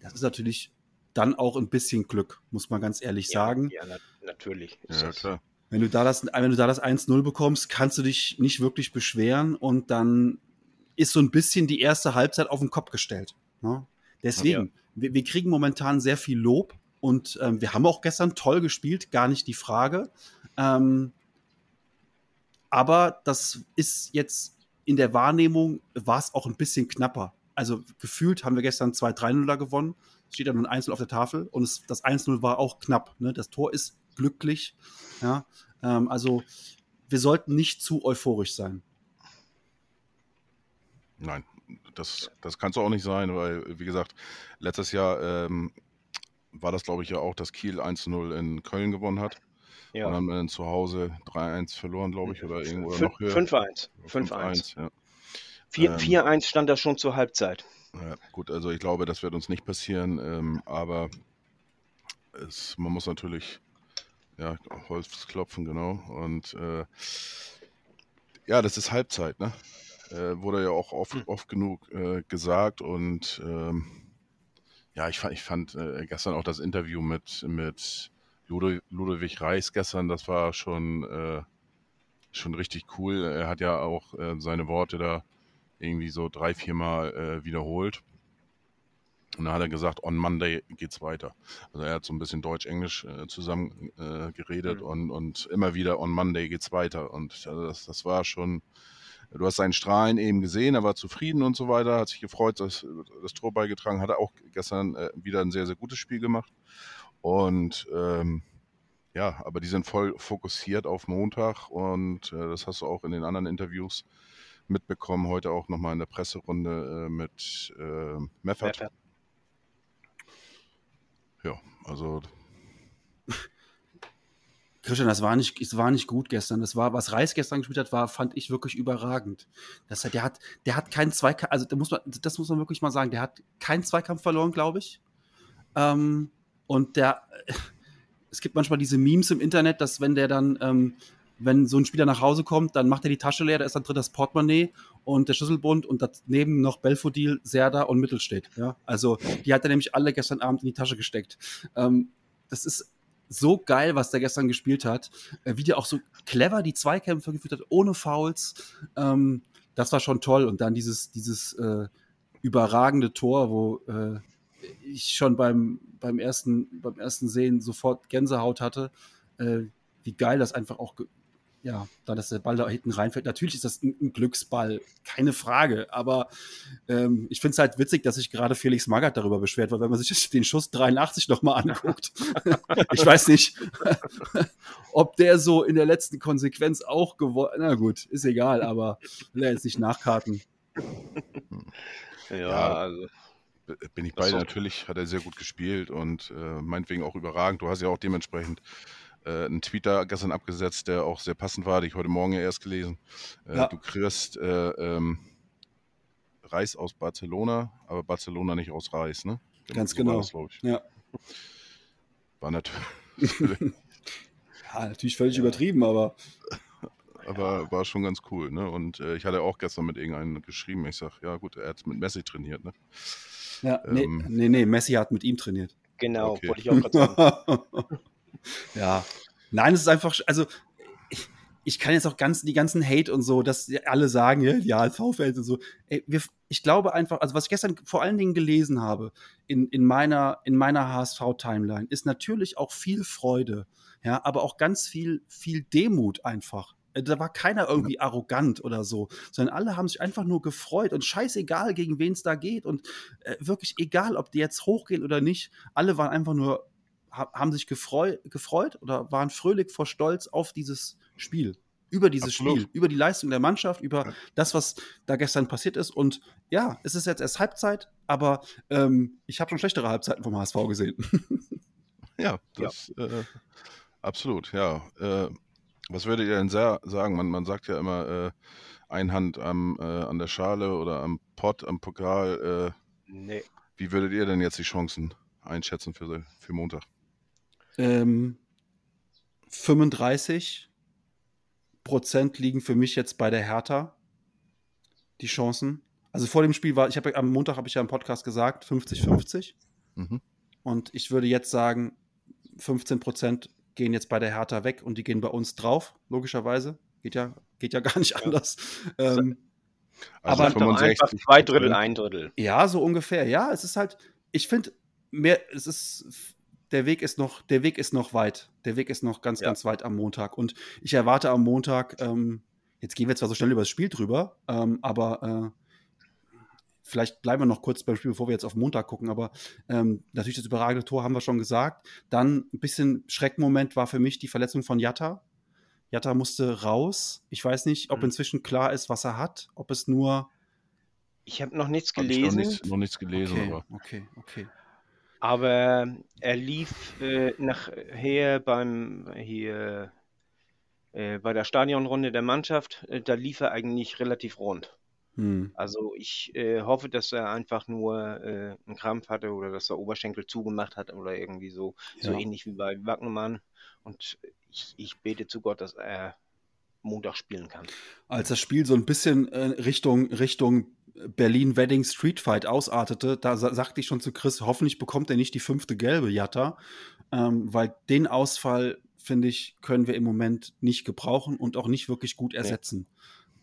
das ist natürlich dann auch ein bisschen Glück, muss man ganz ehrlich sagen. Ja, na, natürlich. ist Ja, das- klar. Wenn du da das, wenn du da das 1-0 bekommst, kannst du dich nicht wirklich beschweren und dann ist so ein bisschen die erste Halbzeit auf den Kopf gestellt. Ne? Deswegen, wir, wir kriegen momentan sehr viel Lob und ähm, wir haben auch gestern toll gespielt, gar nicht die Frage. Ähm, aber das ist jetzt in der Wahrnehmung, war es auch ein bisschen knapper. Also gefühlt haben wir gestern 2-3-0 gewonnen. Steht da nur ein 1 auf der Tafel und es, das 1-0 war auch knapp. Ne? Das Tor ist glücklich. Ja? Ähm, also wir sollten nicht zu euphorisch sein. Nein, das, das kann es auch nicht sein, weil, wie gesagt, letztes Jahr ähm, war das, glaube ich, ja auch, dass Kiel 1-0 in Köln gewonnen hat. Ja. Und dann zu Hause 3-1 verloren, glaube ich, oder irgendwo noch höher. 5-1. 5-1. Ja. 4-1 ähm, stand da schon zur Halbzeit. Ja, gut, also ich glaube, das wird uns nicht passieren, ähm, aber es, man muss natürlich ja, Holz klopfen, genau. Und äh, ja, das ist Halbzeit, ne? Äh, wurde ja auch oft, hm. oft genug äh, gesagt und ähm, ja, ich fand, ich fand äh, gestern auch das Interview mit, mit Ludo, Ludwig Reis gestern, das war schon, äh, schon richtig cool. Er hat ja auch äh, seine Worte da irgendwie so drei, viermal äh, wiederholt. Und dann hat er gesagt, on Monday geht's weiter. Also er hat so ein bisschen Deutsch-Englisch äh, zusammen äh, geredet mhm. und, und immer wieder on Monday geht's weiter. Und das, das war schon, du hast seinen Strahlen eben gesehen, er war zufrieden und so weiter, hat sich gefreut, dass das Tor beigetragen hat. Er auch gestern äh, wieder ein sehr, sehr gutes Spiel gemacht. Und ähm, ja, aber die sind voll fokussiert auf Montag und äh, das hast du auch in den anderen Interviews mitbekommen, heute auch nochmal in der Presserunde äh, mit äh, Meffert. Ja, also. Christian, das war nicht, es war nicht gut gestern. Das war, was Reis gestern gespielt hat, war, fand ich wirklich überragend. Das, der hat, der hat keinen Zweikampf, also da muss man, das muss man wirklich mal sagen, der hat keinen Zweikampf verloren, glaube ich. Ähm, und der, es gibt manchmal diese Memes im Internet, dass wenn der dann, ähm, wenn so ein Spieler nach Hause kommt, dann macht er die Tasche leer, da ist dann drin das Portemonnaie und der Schlüsselbund und daneben noch Belfodil, Serda und Mittelstedt. Ja? Also die hat er nämlich alle gestern Abend in die Tasche gesteckt. Ähm, das ist so geil, was der gestern gespielt hat. Äh, wie der auch so clever die Zweikämpfe geführt hat, ohne Fouls. Ähm, das war schon toll. Und dann dieses, dieses äh, überragende Tor, wo äh, ich schon beim, beim, ersten, beim ersten Sehen sofort Gänsehaut hatte, äh, wie geil das einfach auch ja, da dass der Ball da hinten reinfällt. Natürlich ist das ein, ein Glücksball, keine Frage. Aber ähm, ich finde es halt witzig, dass sich gerade Felix Magath darüber beschwert, weil wenn man sich den Schuss 83 nochmal anguckt, ich weiß nicht, ob der so in der letzten Konsequenz auch gewollt. Na gut, ist egal, aber will er jetzt nicht nachkarten. Ja, ja also. Bin ich bei dir. Natürlich hat er sehr gut gespielt und äh, meinetwegen auch überragend. Du hast ja auch dementsprechend äh, einen da gestern abgesetzt, der auch sehr passend war, den ich heute Morgen ja erst gelesen. Äh, ja. Du kriegst äh, ähm, Reis aus Barcelona, aber Barcelona nicht aus Reis, ne? Ganz so genau. Das, ja. War natürlich. ja, natürlich völlig übertrieben, aber. Aber war schon ganz cool, ne? Und äh, ich hatte auch gestern mit irgendeinem geschrieben. Ich sag, ja gut, er hat mit Messi trainiert, ne? Ja, ähm, nee, nee, nee, Messi hat mit ihm trainiert. Genau, okay. wollte ich auch gerade sagen. ja. Nein, es ist einfach, also ich, ich, kann jetzt auch ganz die ganzen Hate und so, dass alle sagen, ja, die HSV-Fans und so. Ey, wir, ich glaube einfach, also was ich gestern vor allen Dingen gelesen habe in, in meiner, in meiner HSV-Timeline, ist natürlich auch viel Freude, ja, aber auch ganz viel, viel Demut einfach. Äh, da war keiner irgendwie arrogant oder so, sondern alle haben sich einfach nur gefreut und scheißegal, gegen wen es da geht und äh, wirklich egal, ob die jetzt hochgehen oder nicht, alle waren einfach nur haben sich gefreu gefreut oder waren fröhlich vor Stolz auf dieses Spiel. Über dieses Absolut. Spiel, über die Leistung der Mannschaft, über das, was da gestern passiert ist. Und ja, es ist jetzt erst Halbzeit, aber ähm, ich habe schon schlechtere Halbzeiten vom HSV gesehen. ja, das ja. Äh, absolut, ja. Äh, was würdet ihr denn sehr sagen? Man, man sagt ja immer, äh, ein Hand am, äh, an der Schale oder am Pott, am Pokal. Äh, nee. Wie würdet ihr denn jetzt die Chancen einschätzen für, für Montag? Ähm, 35 Prozent liegen für mich jetzt bei der Hertha. Die Chancen. Also vor dem Spiel war, ich habe am Montag habe ich ja im Podcast gesagt, 50-50. Mhm. Und ich würde jetzt sagen, 15 Prozent gehen jetzt bei der Hertha weg und die gehen bei uns drauf, logischerweise. Geht ja, geht ja gar nicht anders. Ähm, also aber 65, zwei Drittel, ein Drittel. Ja, so ungefähr. Ja, es ist halt, ich finde, mehr, es ist der Weg ist noch, der Weg ist noch weit. Der Weg ist noch ganz, Ja. ganz weit am Montag. Und ich erwarte am Montag, ähm, jetzt gehen wir zwar so schnell über das Spiel drüber, ähm, aber äh, vielleicht bleiben wir noch kurz beim Spiel, bevor wir jetzt auf Montag gucken. Aber ähm, natürlich das überragende Tor haben wir schon gesagt. Dann ein bisschen Schreckmoment war für mich die Verletzung von Jatta. Jatta musste raus. Ich weiß nicht, ob Mhm. inzwischen klar ist, was er hat. Ob es nur. Ich habe noch nichts ich noch gelesen, nichts, noch nichts gelesen, Okay, aber okay, okay. aber er lief äh, nachher beim hier äh, bei der Stadionrunde der Mannschaft, äh, da lief er eigentlich relativ rund. Hm. Also ich äh, hoffe, dass er einfach nur äh, einen Krampf hatte oder dass er Oberschenkel zugemacht hat oder irgendwie so, so Ja. ähnlich wie bei Wagnermann. Und ich, ich bete zu Gott, dass er Montag spielen kann. als das Spiel so ein bisschen äh, Richtung, Richtung Berlin-Wedding Street Fight ausartete, da sa sagte ich schon zu Chris, hoffentlich bekommt er nicht die fünfte gelbe Jatta, ähm, weil den Ausfall, finde ich, können wir im Moment nicht gebrauchen und auch nicht wirklich gut ersetzen.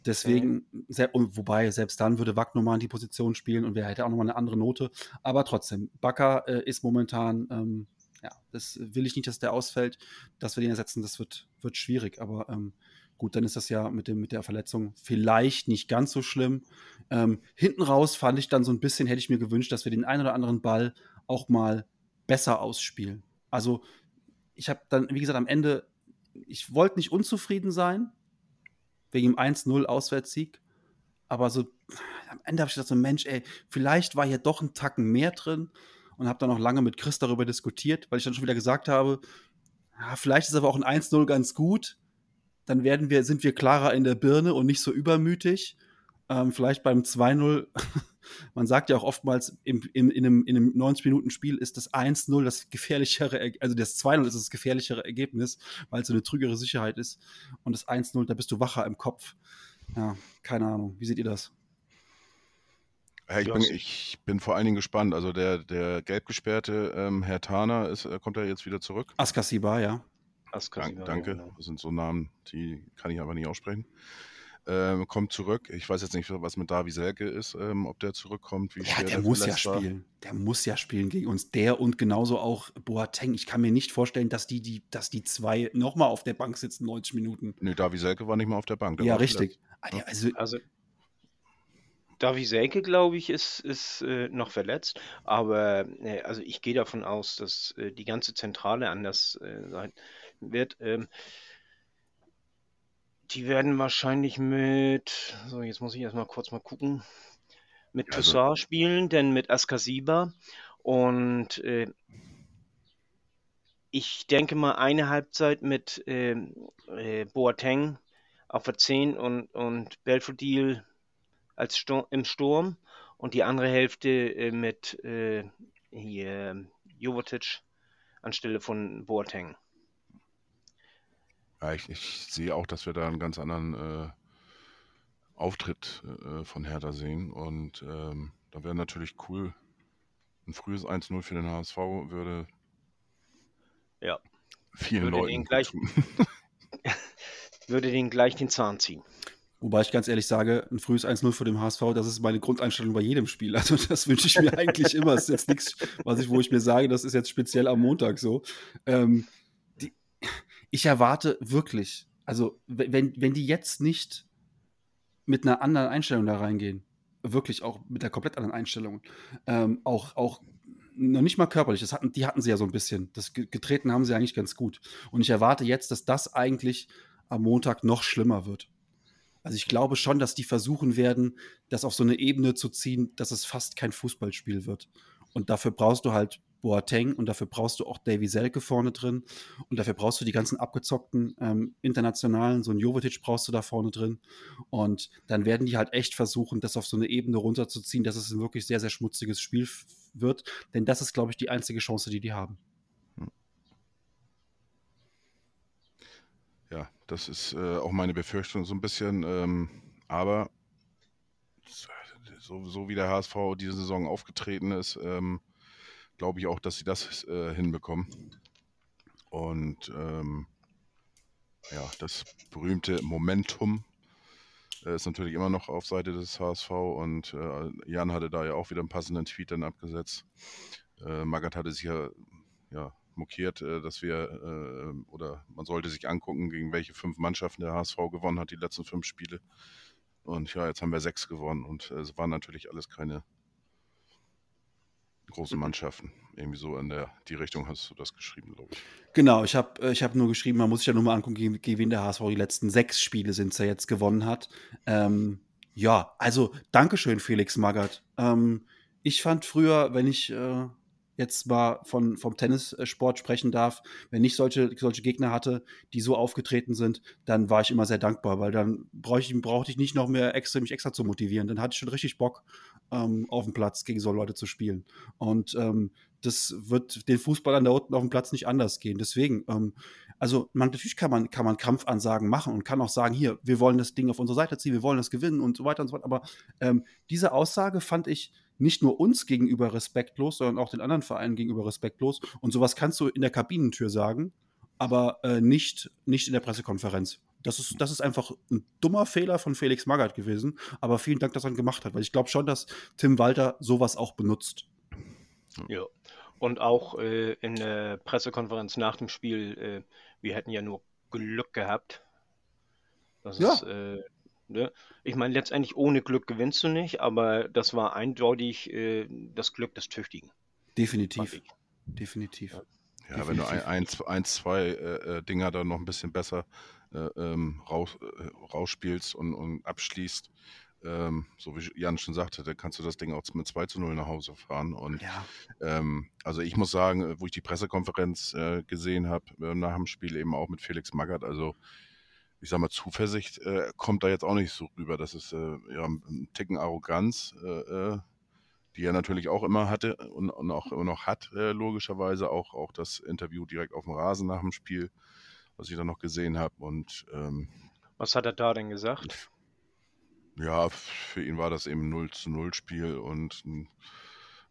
Deswegen, se- und wobei, selbst dann würde Wagnermann die Position spielen und wer hätte auch nochmal eine andere Note. Aber trotzdem, Bakker äh, ist momentan, ähm, ja, das will ich nicht, dass der ausfällt, dass wir den ersetzen, das wird, wird schwierig. Aber ähm, gut, dann ist das ja mit, dem, mit der Verletzung vielleicht nicht ganz so schlimm. Ähm, hinten raus fand ich dann so ein bisschen, hätte ich mir gewünscht, dass wir den einen oder anderen Ball auch mal besser ausspielen. Also, ich habe dann, wie gesagt, am Ende, ich wollte nicht unzufrieden sein, wegen dem 1-0 Auswärtssieg. Aber so am Ende habe ich gedacht, so Mensch, ey, vielleicht war hier doch ein Tacken mehr drin und habe dann noch lange mit Chris darüber diskutiert, weil ich dann schon wieder gesagt habe, ja, vielleicht ist aber auch ein 1-0 ganz gut. Dann werden wir, sind wir klarer in der Birne und nicht so übermütig. Ähm, vielleicht beim 2-0, man sagt ja auch oftmals, im, im, in einem, in einem 90-Minuten-Spiel ist das 1-0 das gefährlichere, Er- also das 2-0 ist das gefährlichere Ergebnis, weil es so eine trügere Sicherheit ist. Und das 1-0, da bist du wacher im Kopf. Ja, keine Ahnung. Wie seht ihr das? Ja, ich, Ja, bin, ich bin vor allen Dingen gespannt. Also der, der gelb gesperrte ähm, Herr Thaner ist, äh, kommt er jetzt wieder zurück. Askasiba, ja. Askasiba, Dank, ja, danke. genau. Das sind so Namen, die kann ich einfach nicht aussprechen. Ähm, kommt zurück. Ich weiß jetzt nicht, was mit Davi Selke ist, ähm, ob der zurückkommt. Wie Ja, schwer der muss ja spielen. Der muss ja spielen gegen uns. Der und genauso auch Boateng. Ich kann mir nicht vorstellen, dass die, die, dass die zwei nochmal auf der Bank sitzen, 90 Minuten. Nö, Davi Selke war nicht mal auf der Bank. der ja, richtig. verletzt. Also, Also Davi Selke, glaube ich, ist, ist äh, noch verletzt, aber äh, also ich gehe davon aus, dass äh, die ganze Zentrale anders äh, sein wird. Ähm, die werden wahrscheinlich mit, so jetzt muss ich erstmal kurz mal gucken, mit Also- Toussaint spielen, denn mit Askasiba und äh, ich denke mal eine Halbzeit mit ähm, äh, Boateng auf der 10 und, und Belfodil als Stur im Sturm und die andere Hälfte äh, mit äh, hier Jovetic anstelle von Boateng. Ja, ich, ich sehe auch, dass wir da einen ganz anderen äh, Auftritt äh, von Hertha sehen. Und ähm, da wäre natürlich cool, ein frühes 1-0 für den HSV würde Ja. vielen Würde Leuten den gleich-. Würde den gleich den Zahn ziehen. wobei ich ganz ehrlich sage, ein frühes 1-0 für den HSV, das ist meine Grundeinstellung bei jedem Spiel. Also das wünsche ich mir eigentlich immer. Das ist jetzt nichts, was ich, wo ich mir sage, das ist jetzt speziell am Montag so. Ähm, ich erwarte wirklich, also wenn, wenn die jetzt nicht mit einer anderen Einstellung da reingehen, wirklich auch mit der komplett anderen Einstellung, ähm, auch, auch noch nicht mal körperlich, das hatten, die hatten sie ja so ein bisschen. Das ge- getreten haben sie eigentlich ganz gut. Und ich erwarte jetzt, dass das eigentlich am Montag noch schlimmer wird. Also ich glaube schon, dass die versuchen werden, das auf so eine Ebene zu ziehen, dass es fast kein Fußballspiel wird. Und dafür brauchst du halt Boateng und dafür brauchst du auch Davy Selke vorne drin und dafür brauchst du die ganzen abgezockten ähm, internationalen, so ein Jovetic brauchst du da vorne drin und dann werden die halt echt versuchen, das auf so eine Ebene runterzuziehen, dass es ein wirklich sehr, sehr schmutziges Spiel wird, denn das ist, glaube ich, die einzige Chance, die die haben. Ja, das ist äh, auch meine Befürchtung so ein bisschen. Ähm, aber so, so wie der HSV diese Saison aufgetreten ist, ähm, glaube ich auch, dass sie das äh, hinbekommen. Und ähm, ja, das berühmte Momentum äh, ist natürlich immer noch auf Seite des HSV und äh, Jan hatte da ja auch wieder einen passenden Tweet dann abgesetzt. Äh, Magath hatte sich ja, ja mokiert, äh, dass wir, äh, oder man sollte sich angucken, gegen welche fünf Mannschaften der HSV gewonnen hat, die letzten fünf Spiele. Und ja, jetzt haben wir sechs gewonnen und äh, es waren natürlich alles keine großen. Mannschaften. Irgendwie so in der die Richtung hast du das geschrieben, glaube ich. Genau, ich habe äh, ich hab nur geschrieben, man muss sich ja nur mal angucken, gegen, gegen wen der HSV die letzten sechs Spiele sind, er jetzt gewonnen hat. Ähm, ja, also Dankeschön, Felix Magath. Ähm, ich fand früher, wenn ich äh, jetzt mal von, vom Tennissport sprechen darf, wenn ich solche, solche Gegner hatte, die so aufgetreten sind, dann war ich immer sehr dankbar, weil dann brauchte ich, brauchte ich nicht noch mehr extra, mich extra zu motivieren. Dann hatte ich schon richtig Bock, ähm, auf dem Platz gegen so Leute zu spielen. Und ähm, das wird den Fußballern da unten auf dem Platz nicht anders gehen. Deswegen, ähm, also man, natürlich kann man, kann man Kampfansagen machen und kann auch sagen, hier, wir wollen das Ding auf unsere Seite ziehen, wir wollen das gewinnen und so weiter und so fort. Aber ähm, diese Aussage fand ich nicht nur uns gegenüber respektlos, sondern auch den anderen Vereinen gegenüber respektlos. Und sowas kannst du in der Kabinentür sagen, aber äh, nicht, nicht in der Pressekonferenz. Das ist, das ist einfach ein dummer Fehler von Felix Magath gewesen. Aber vielen Dank, dass er ihn gemacht hat, weil ich glaube schon, dass Tim Walter sowas auch benutzt. Ja. Und auch äh, in der Pressekonferenz nach dem Spiel, äh, wir hätten ja nur Glück gehabt. Das Ja. ist, äh, ne? Ich meine, letztendlich ohne Glück gewinnst du nicht, aber das war eindeutig äh, das Glück des Tüchtigen. Definitiv. Definitiv. Ja, wenn du ein, Definitiv. ein, zwei- ein zwei äh, äh, Dinger da noch ein bisschen besser äh, ähm, raus, äh, rausspielst und, und abschließt, ähm, so wie Jan schon sagte, dann kannst du das Ding auch mit 2 zu 0 nach Hause fahren. Und Ja, ähm, also ich muss sagen, äh, wo ich die Pressekonferenz äh, gesehen habe, äh, nach dem Spiel eben auch mit Felix Magath, also ich sag mal, Zuversicht äh, kommt da jetzt auch nicht so rüber. Das ist äh, ja ein Ticken Arroganz, äh, äh, die er natürlich auch immer hatte und, und auch immer noch hat, äh, logischerweise. Auch, auch das Interview direkt auf dem Rasen nach dem Spiel, was ich dann noch gesehen habe. Und ähm, Was hat er da denn gesagt? ja, für ihn war das eben 0 zu 0 Spiel und,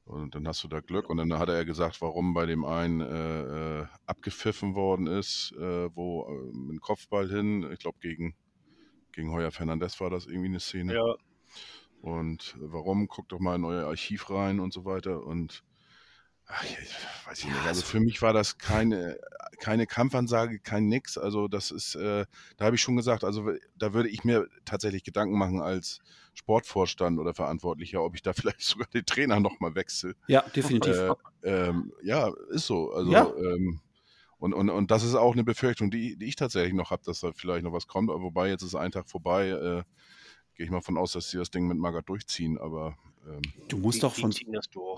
und dann hast du da Glück. Und dann hat er gesagt, warum bei dem einen äh, äh, abgepfiffen worden ist, äh, wo äh, dem Kopfball hin, ich glaube gegen, gegen Heuer Fernandes war das irgendwie eine Szene. Ja, Und warum? Guck doch mal in euer Archiv rein und so weiter. Und ach, ich weiß ich Ja, nicht. Also also- für mich war das keine, keine Kampfansage, kein Nix. Also das ist, äh, da habe ich schon gesagt, also da würde ich mir tatsächlich Gedanken machen als Sportvorstand oder Verantwortlicher, ob ich da vielleicht sogar den Trainer nochmal wechsle. ja, definitiv. Äh, ähm, ja, ist so. Also Ja. ähm, und, und, und das ist auch eine Befürchtung, die, die ich tatsächlich noch habe, dass da vielleicht noch was kommt. Wobei jetzt ist ein Tag vorbei. Äh, Gehe ich mal von aus, dass sie das Ding mit Magath durchziehen. Aber ähm, du musst die, doch von,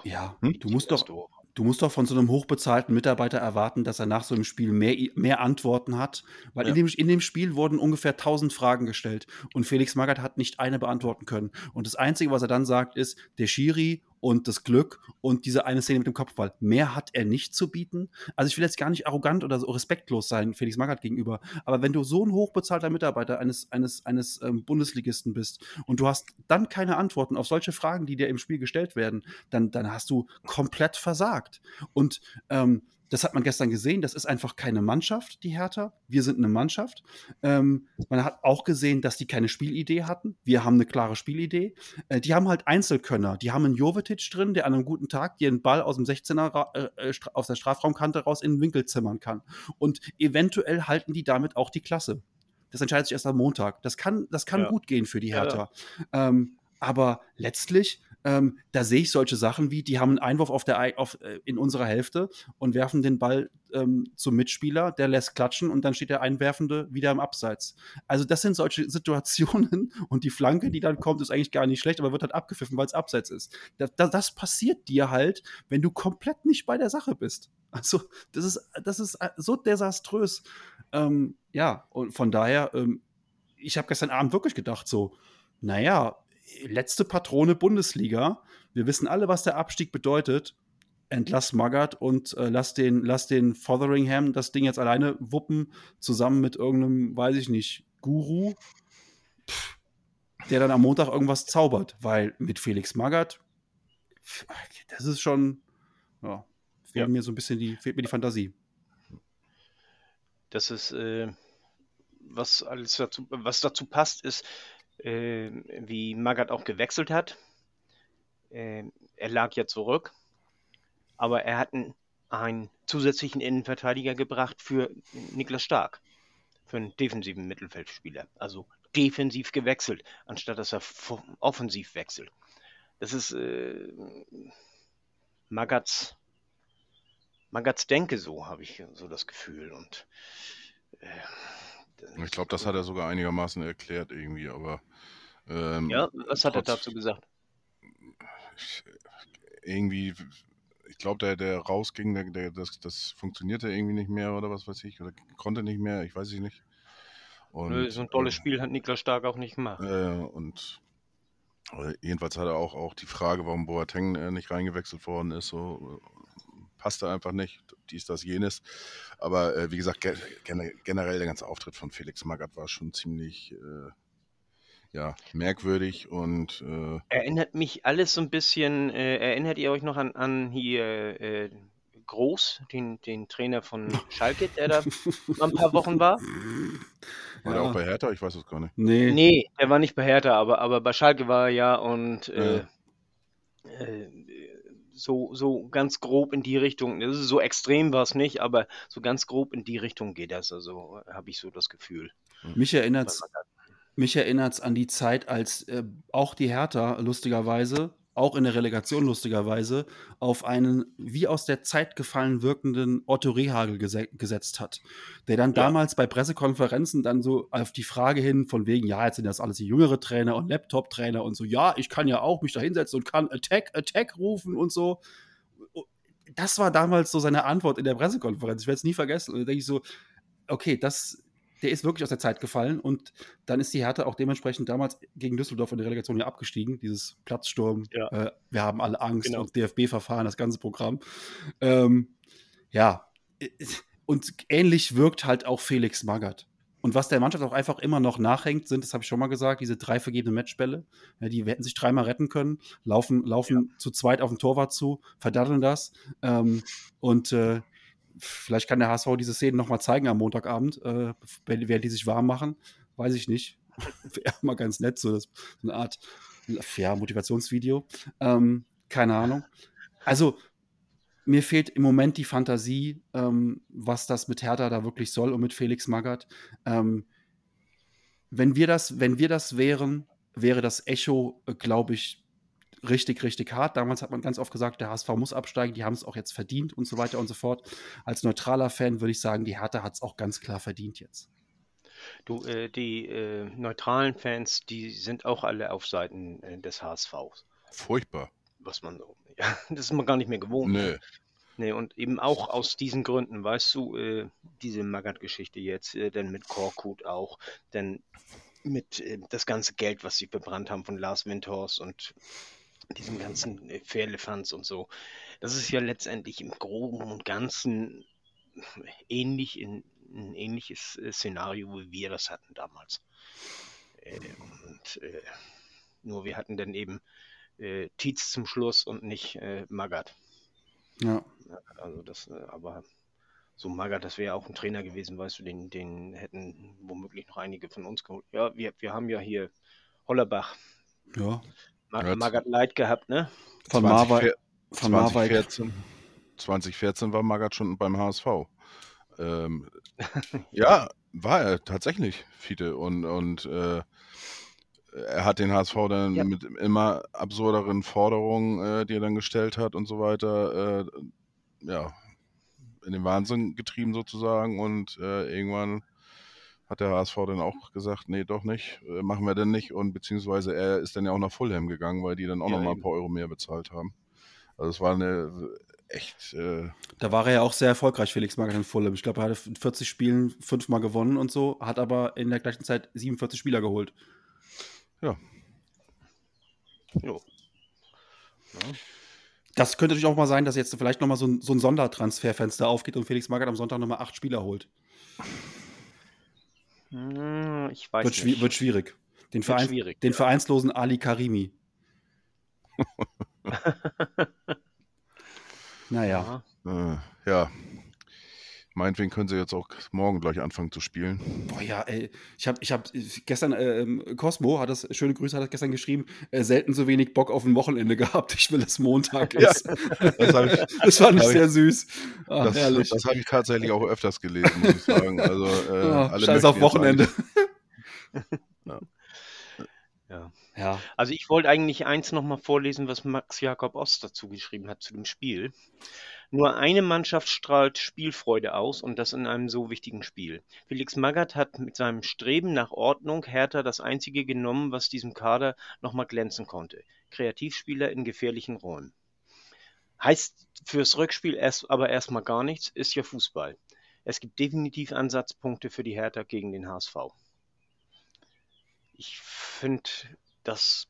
ja, Hm? Du musst doch, durch. Du musst doch von so einem hochbezahlten Mitarbeiter erwarten, dass er nach so einem Spiel mehr, mehr Antworten hat, weil in, Ja. dem, in dem Spiel wurden ungefähr 1000 Fragen gestellt und Felix Magath hat nicht eine beantworten können. Und das Einzige, was er dann sagt, ist, der Schiri und das Glück und diese eine Szene mit dem Kopfball. Mehr hat er nicht zu bieten. Also ich will jetzt gar nicht arrogant oder so respektlos sein Felix Magath gegenüber, aber wenn du so ein hochbezahlter Mitarbeiter eines, eines, eines ähm, Bundesligisten bist und du hast dann keine Antworten auf solche Fragen, die dir im Spiel gestellt werden, dann, dann hast du komplett versagt. Und ähm, das hat man gestern gesehen, das ist einfach keine Mannschaft, die Hertha. Wir sind eine Mannschaft. Ähm, man hat auch gesehen, dass die keine Spielidee hatten. Wir haben eine klare Spielidee. Äh, die haben halt Einzelkönner. Die haben einen Jovetic drin, der an einem guten Tag dir einen Ball aus dem 16er ra- äh, äh, aus der Strafraumkante raus in den Winkel zimmern kann. Und eventuell halten die damit auch die Klasse. Das entscheidet sich erst am Montag. Das kann, das kann Ja. gut gehen für die Ja, ja. Hertha. Ähm, aber letztlich, ähm, da sehe ich solche Sachen wie, die haben einen Einwurf auf der, auf, äh, in unserer Hälfte und werfen den Ball ähm, zum Mitspieler, der lässt klatschen und dann steht der Einwerfende wieder im Abseits. Also das sind solche Situationen und die Flanke, die dann kommt, ist eigentlich gar nicht schlecht, aber wird halt abgepfiffen, weil es Abseits ist. Das, das, das passiert dir halt, wenn du komplett nicht bei der Sache bist. Also das ist, das ist äh, so desaströs. Ähm, ja, und von daher, ähm, ich habe gestern Abend wirklich gedacht, so, naja, letzte Patrone Bundesliga. Wir wissen alle, was der Abstieg bedeutet. Entlass Magath und äh, lass, den, lass den Fotheringham das Ding jetzt alleine wuppen, zusammen mit irgendeinem, weiß ich nicht, Guru, pff, der dann am Montag irgendwas zaubert. Weil mit Felix pff, das ist schon, ja, fehlt Ja. mir so ein bisschen die, fehlt mir die Fantasie. Das ist, äh, was alles dazu, was dazu passt, ist, äh, wie Magath auch gewechselt hat. Äh, er lag ja zurück, aber er hat einen einen zusätzlichen Innenverteidiger gebracht für Niklas Stark, für einen defensiven Mittelfeldspieler. Also defensiv gewechselt, anstatt dass er offensiv wechselt. Das ist äh, Magats, Magats Denke so, habe ich so das Gefühl. Und äh, ich glaube, das hat er sogar einigermaßen erklärt irgendwie, aber ähm, ja, was hat trotz, er dazu gesagt? Irgendwie ich glaube, der, der rausging, der, der, das, das funktionierte irgendwie nicht mehr oder was weiß ich, oder konnte nicht mehr, ich weiß es nicht. Und, Nö, so ein tolles äh, Spiel hat Niklas Stark auch nicht gemacht. Äh, und äh, jedenfalls hat er auch, auch die Frage, warum Boateng äh, nicht reingewechselt worden ist, so passte einfach nicht, dies, das, jenes. Aber äh, wie gesagt, ge generell der ganze Auftritt von Felix Magath war schon ziemlich äh, ja, merkwürdig und äh, Erinnert mich alles so ein bisschen, äh, erinnert ihr euch noch an, an hier äh, Groß, den, den Trainer von Schalke, der da mal ein paar Wochen war? War der auch bei Hertha? Ich weiß es gar nicht. Nee. Nee, der war nicht bei Hertha, aber, aber bei Schalke war er ja und äh, äh, so, so ganz grob in die Richtung, so extrem war es nicht, aber so ganz grob in die Richtung geht das. Also habe ich so das Gefühl. Mich erinnert es mich erinnert es an die Zeit, als äh, auch die Hertha lustigerweise, auch in der Relegation lustigerweise, auf einen wie aus der Zeit gefallen wirkenden Otto Rehagel gese gesetzt hat. Der dann ja. damals bei Pressekonferenzen dann so auf die Frage hin, von wegen, ja, jetzt sind das alles die jüngere Trainer und Laptop-Trainer und so, ja, ich kann ja auch mich da hinsetzen und kann Attack, Attack rufen und so. Das war damals so seine Antwort in der Pressekonferenz. Ich werde es nie vergessen. Und da denke ich so, okay, das der ist wirklich aus der Zeit gefallen und dann ist die Hertha auch dementsprechend damals gegen Düsseldorf in der Relegation ja abgestiegen. Dieses Platzsturm, ja. äh, wir haben alle Angst genau. und DFB-Verfahren, das ganze Programm. Ähm, ja, und ähnlich wirkt halt auch Felix Magath. Und was der Mannschaft auch einfach immer noch nachhängt, sind, das habe ich schon mal gesagt, diese drei vergebenen Matchbälle. Ja, die hätten sich dreimal retten können, laufen, laufen ja. zu zweit auf den Torwart zu, verdaddeln das. Ähm, und äh, vielleicht kann der HSV diese Szenen nochmal zeigen am Montagabend, äh, während die sich warm machen. Weiß ich nicht. Wäre mal ganz nett, so, das, eine Art ja, Motivationsvideo. Ähm, keine Ahnung. Also, mir fehlt im Moment die Fantasie, ähm, was das mit Hertha da wirklich soll und mit Felix Magath. Ähm, wenn wir das, wenn wir das wären, wäre das Echo, äh, glaube ich, richtig, richtig hart. Damals hat man ganz oft gesagt, der HSV muss absteigen, die haben es auch jetzt verdient und so weiter und so fort. Als neutraler Fan würde ich sagen, die Hertha hat es auch ganz klar verdient jetzt. Du, äh, die äh, neutralen Fans, die sind auch alle auf Seiten äh, des HSV. Furchtbar. Was man so, ja, das ist man gar nicht mehr gewohnt. Nö. Nee, und eben auch aus diesen Gründen, weißt du, äh, diese Magath-Geschichte jetzt, äh, denn mit Korkut auch, denn mit äh, das ganze Geld, was sie verbrannt haben von Lars Windhorst und diesem ganzen äh, Fairlefanz und so. Das ist ja letztendlich im Groben und Ganzen ähnlich in ein ähnliches äh, Szenario, wie wir das hatten damals. Äh, und äh, nur wir hatten dann eben äh, Tietz zum Schluss und nicht äh, Magath. Ja. Also das, äh, aber so Magath, das wäre auch ein Trainer gewesen, weißt du, den, den hätten womöglich noch einige von uns geholt. Ja, wir, wir haben ja hier Hollerbach. Ja. Ma Magath Leid gehabt, ne? Von Marwijk. Von 2014, 2014 war Magath schon beim HSV. Ähm, ja, war er tatsächlich, Fiete. Und, und äh, er hat den HSV dann ja. mit immer absurderen Forderungen, äh, die er dann gestellt hat und so weiter, äh, ja, in den Wahnsinn getrieben sozusagen. Und äh, irgendwann hat der HSV dann auch gesagt, nee, doch nicht, äh, machen wir denn nicht. Und beziehungsweise er ist dann ja auch nach Fulham gegangen, weil die dann auch ja, nochmal ein paar Euro mehr bezahlt haben. Also es war eine echt. Äh da war er ja auch sehr erfolgreich, Felix Magath in Fulham. Ich glaube, er hatte in 40 Spielen fünfmal gewonnen und so, hat aber in der gleichen Zeit 47 Spieler geholt. Ja. Jo. Ja. Das könnte natürlich auch mal sein, dass jetzt vielleicht nochmal so ein, so ein Sondertransferfenster aufgeht und Felix Magath am Sonntag nochmal acht Spieler holt. Hm, ich weiß wird, schwi nicht. wird schwierig. Den, Verein, schwierig, den ja. vereinslosen Ali Karimi. naja. Äh, ja. Meinetwegen können sie jetzt auch morgen gleich anfangen zu spielen. Boah, ja, ey. Ich habe ich hab gestern, ähm, Cosmo hat das, schöne Grüße, hat das gestern geschrieben, äh, selten so wenig Bock auf ein Wochenende gehabt. Ich will, dass Montag Ja, ist. das hab ich- das fand ich hab ich- sehr süß. Ach, Das, herrlich. das habe ich tatsächlich auch öfters gelesen, muss ich sagen. Also, äh, Ah, alle Scheiß auf Wochenende. Ja. Ja. Also ich wollte eigentlich eins nochmal vorlesen, was Max Jakob Ost dazu geschrieben hat zu dem Spiel. Nur eine Mannschaft strahlt Spielfreude aus und das in einem so wichtigen Spiel. Felix Magath hat mit seinem Streben nach Ordnung Hertha das einzige genommen, was diesem Kader nochmal glänzen konnte. Kreativspieler in gefährlichen Räumen. Heißt fürs Rückspiel erst, aber erstmal gar nichts, ist ja Fußball. Es gibt definitiv Ansatzpunkte für die Hertha gegen den HSV. Ich finde das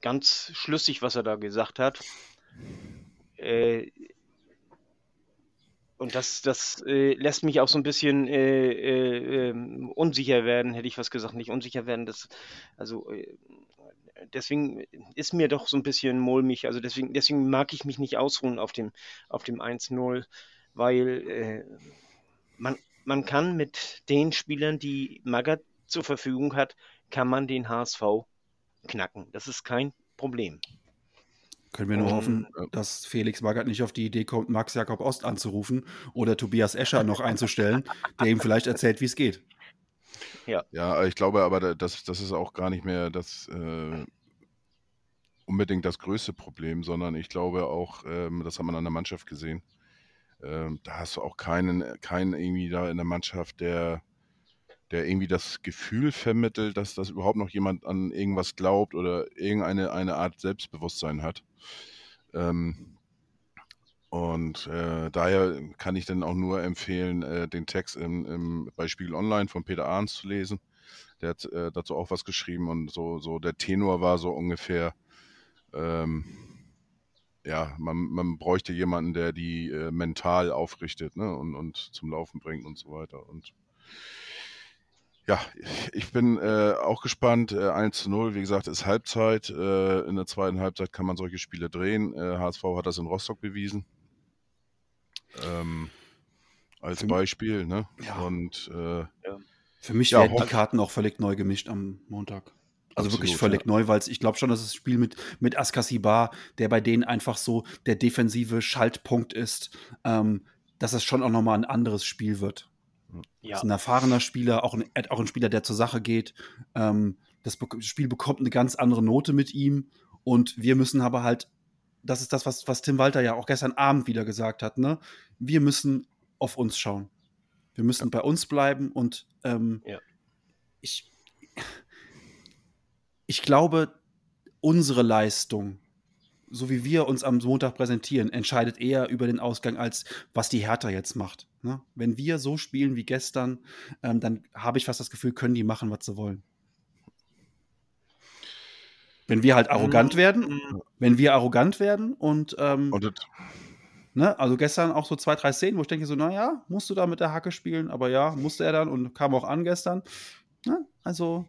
ganz schlüssig, was er da gesagt hat. Äh, und das, das äh, lässt mich auch so ein bisschen äh, äh, ähm, unsicher werden, hätte ich was gesagt, nicht unsicher werden. Das, also äh, deswegen ist mir doch so ein bisschen mulmig. Also deswegen, deswegen mag ich mich nicht ausruhen auf dem, auf dem 1-0, weil äh, man, man kann mit den Spielern, die Magath zur Verfügung hat, kann man den HSV knacken. Das ist kein Problem. Können wir nur Ähm, hoffen, dass Felix Magath nicht auf die Idee kommt, Max Jakob Ost anzurufen oder Tobias Escher noch einzustellen, der ihm vielleicht erzählt, wie es geht. Ja, ich glaube aber, da- das, das ist auch gar nicht mehr das äh, unbedingt das größte Problem, sondern ich glaube auch, ähm, das hat man an der Mannschaft gesehen. Ähm, da hast du auch keinen, keinen irgendwie da in der Mannschaft, der, der irgendwie das Gefühl vermittelt, dass das überhaupt noch jemand an irgendwas glaubt oder irgendeine eine Art Selbstbewusstsein hat. Ähm, und äh, daher kann ich dann auch nur empfehlen, äh, den Text im, im, bei Spiegel Online von Peter Arns zu lesen. Der hat äh, dazu auch was geschrieben und so, so der Tenor war so ungefähr, ähm, ja, man, man bräuchte jemanden, der die äh, mental aufrichtet ne, und, und zum Laufen bringt und so weiter. Und ja, ich bin äh, auch gespannt. Äh, 1 zu 0, wie gesagt, ist Halbzeit. Äh, in der zweiten Halbzeit kann man solche Spiele drehen. Äh, HSV hat das in Rostock bewiesen. Ähm, als Für- Beispiel, ne? Ja. Und äh, Für mich Ja, werden die Karten auch völlig neu gemischt am Montag. Also wirklich Absolut, völlig neu, weil ich glaube schon, dass das Spiel mit, mit Askasibar, der bei denen einfach so der defensive Schaltpunkt ist, ähm, dass es schon auch nochmal ein anderes Spiel wird. Ja, ist ein erfahrener Spieler, auch ein, auch ein Spieler, der zur Sache geht. Ähm, das Spiel bekommt eine ganz andere Note mit ihm. Und wir müssen aber halt, das ist das, was, was Tim Walter ja auch gestern Abend wieder gesagt hat, ne? Wir müssen auf uns schauen. Wir müssen bei uns bleiben und ähm, Ja. ich, ich glaube, unsere Leistung, so wie wir uns am Montag präsentieren, entscheidet eher über den Ausgang, als was die Hertha jetzt macht. Ne? Wenn wir so spielen wie gestern, ähm, dann habe ich fast das Gefühl, können die machen, was sie wollen. Wenn wir halt arrogant Mhm. werden, wenn wir arrogant werden und, ähm, Und ne, also gestern auch so zwei, drei Szenen, wo ich denke so, naja, musst du da mit der Hacke spielen, aber ja, musste er dann und kam auch an gestern. Ne? Also,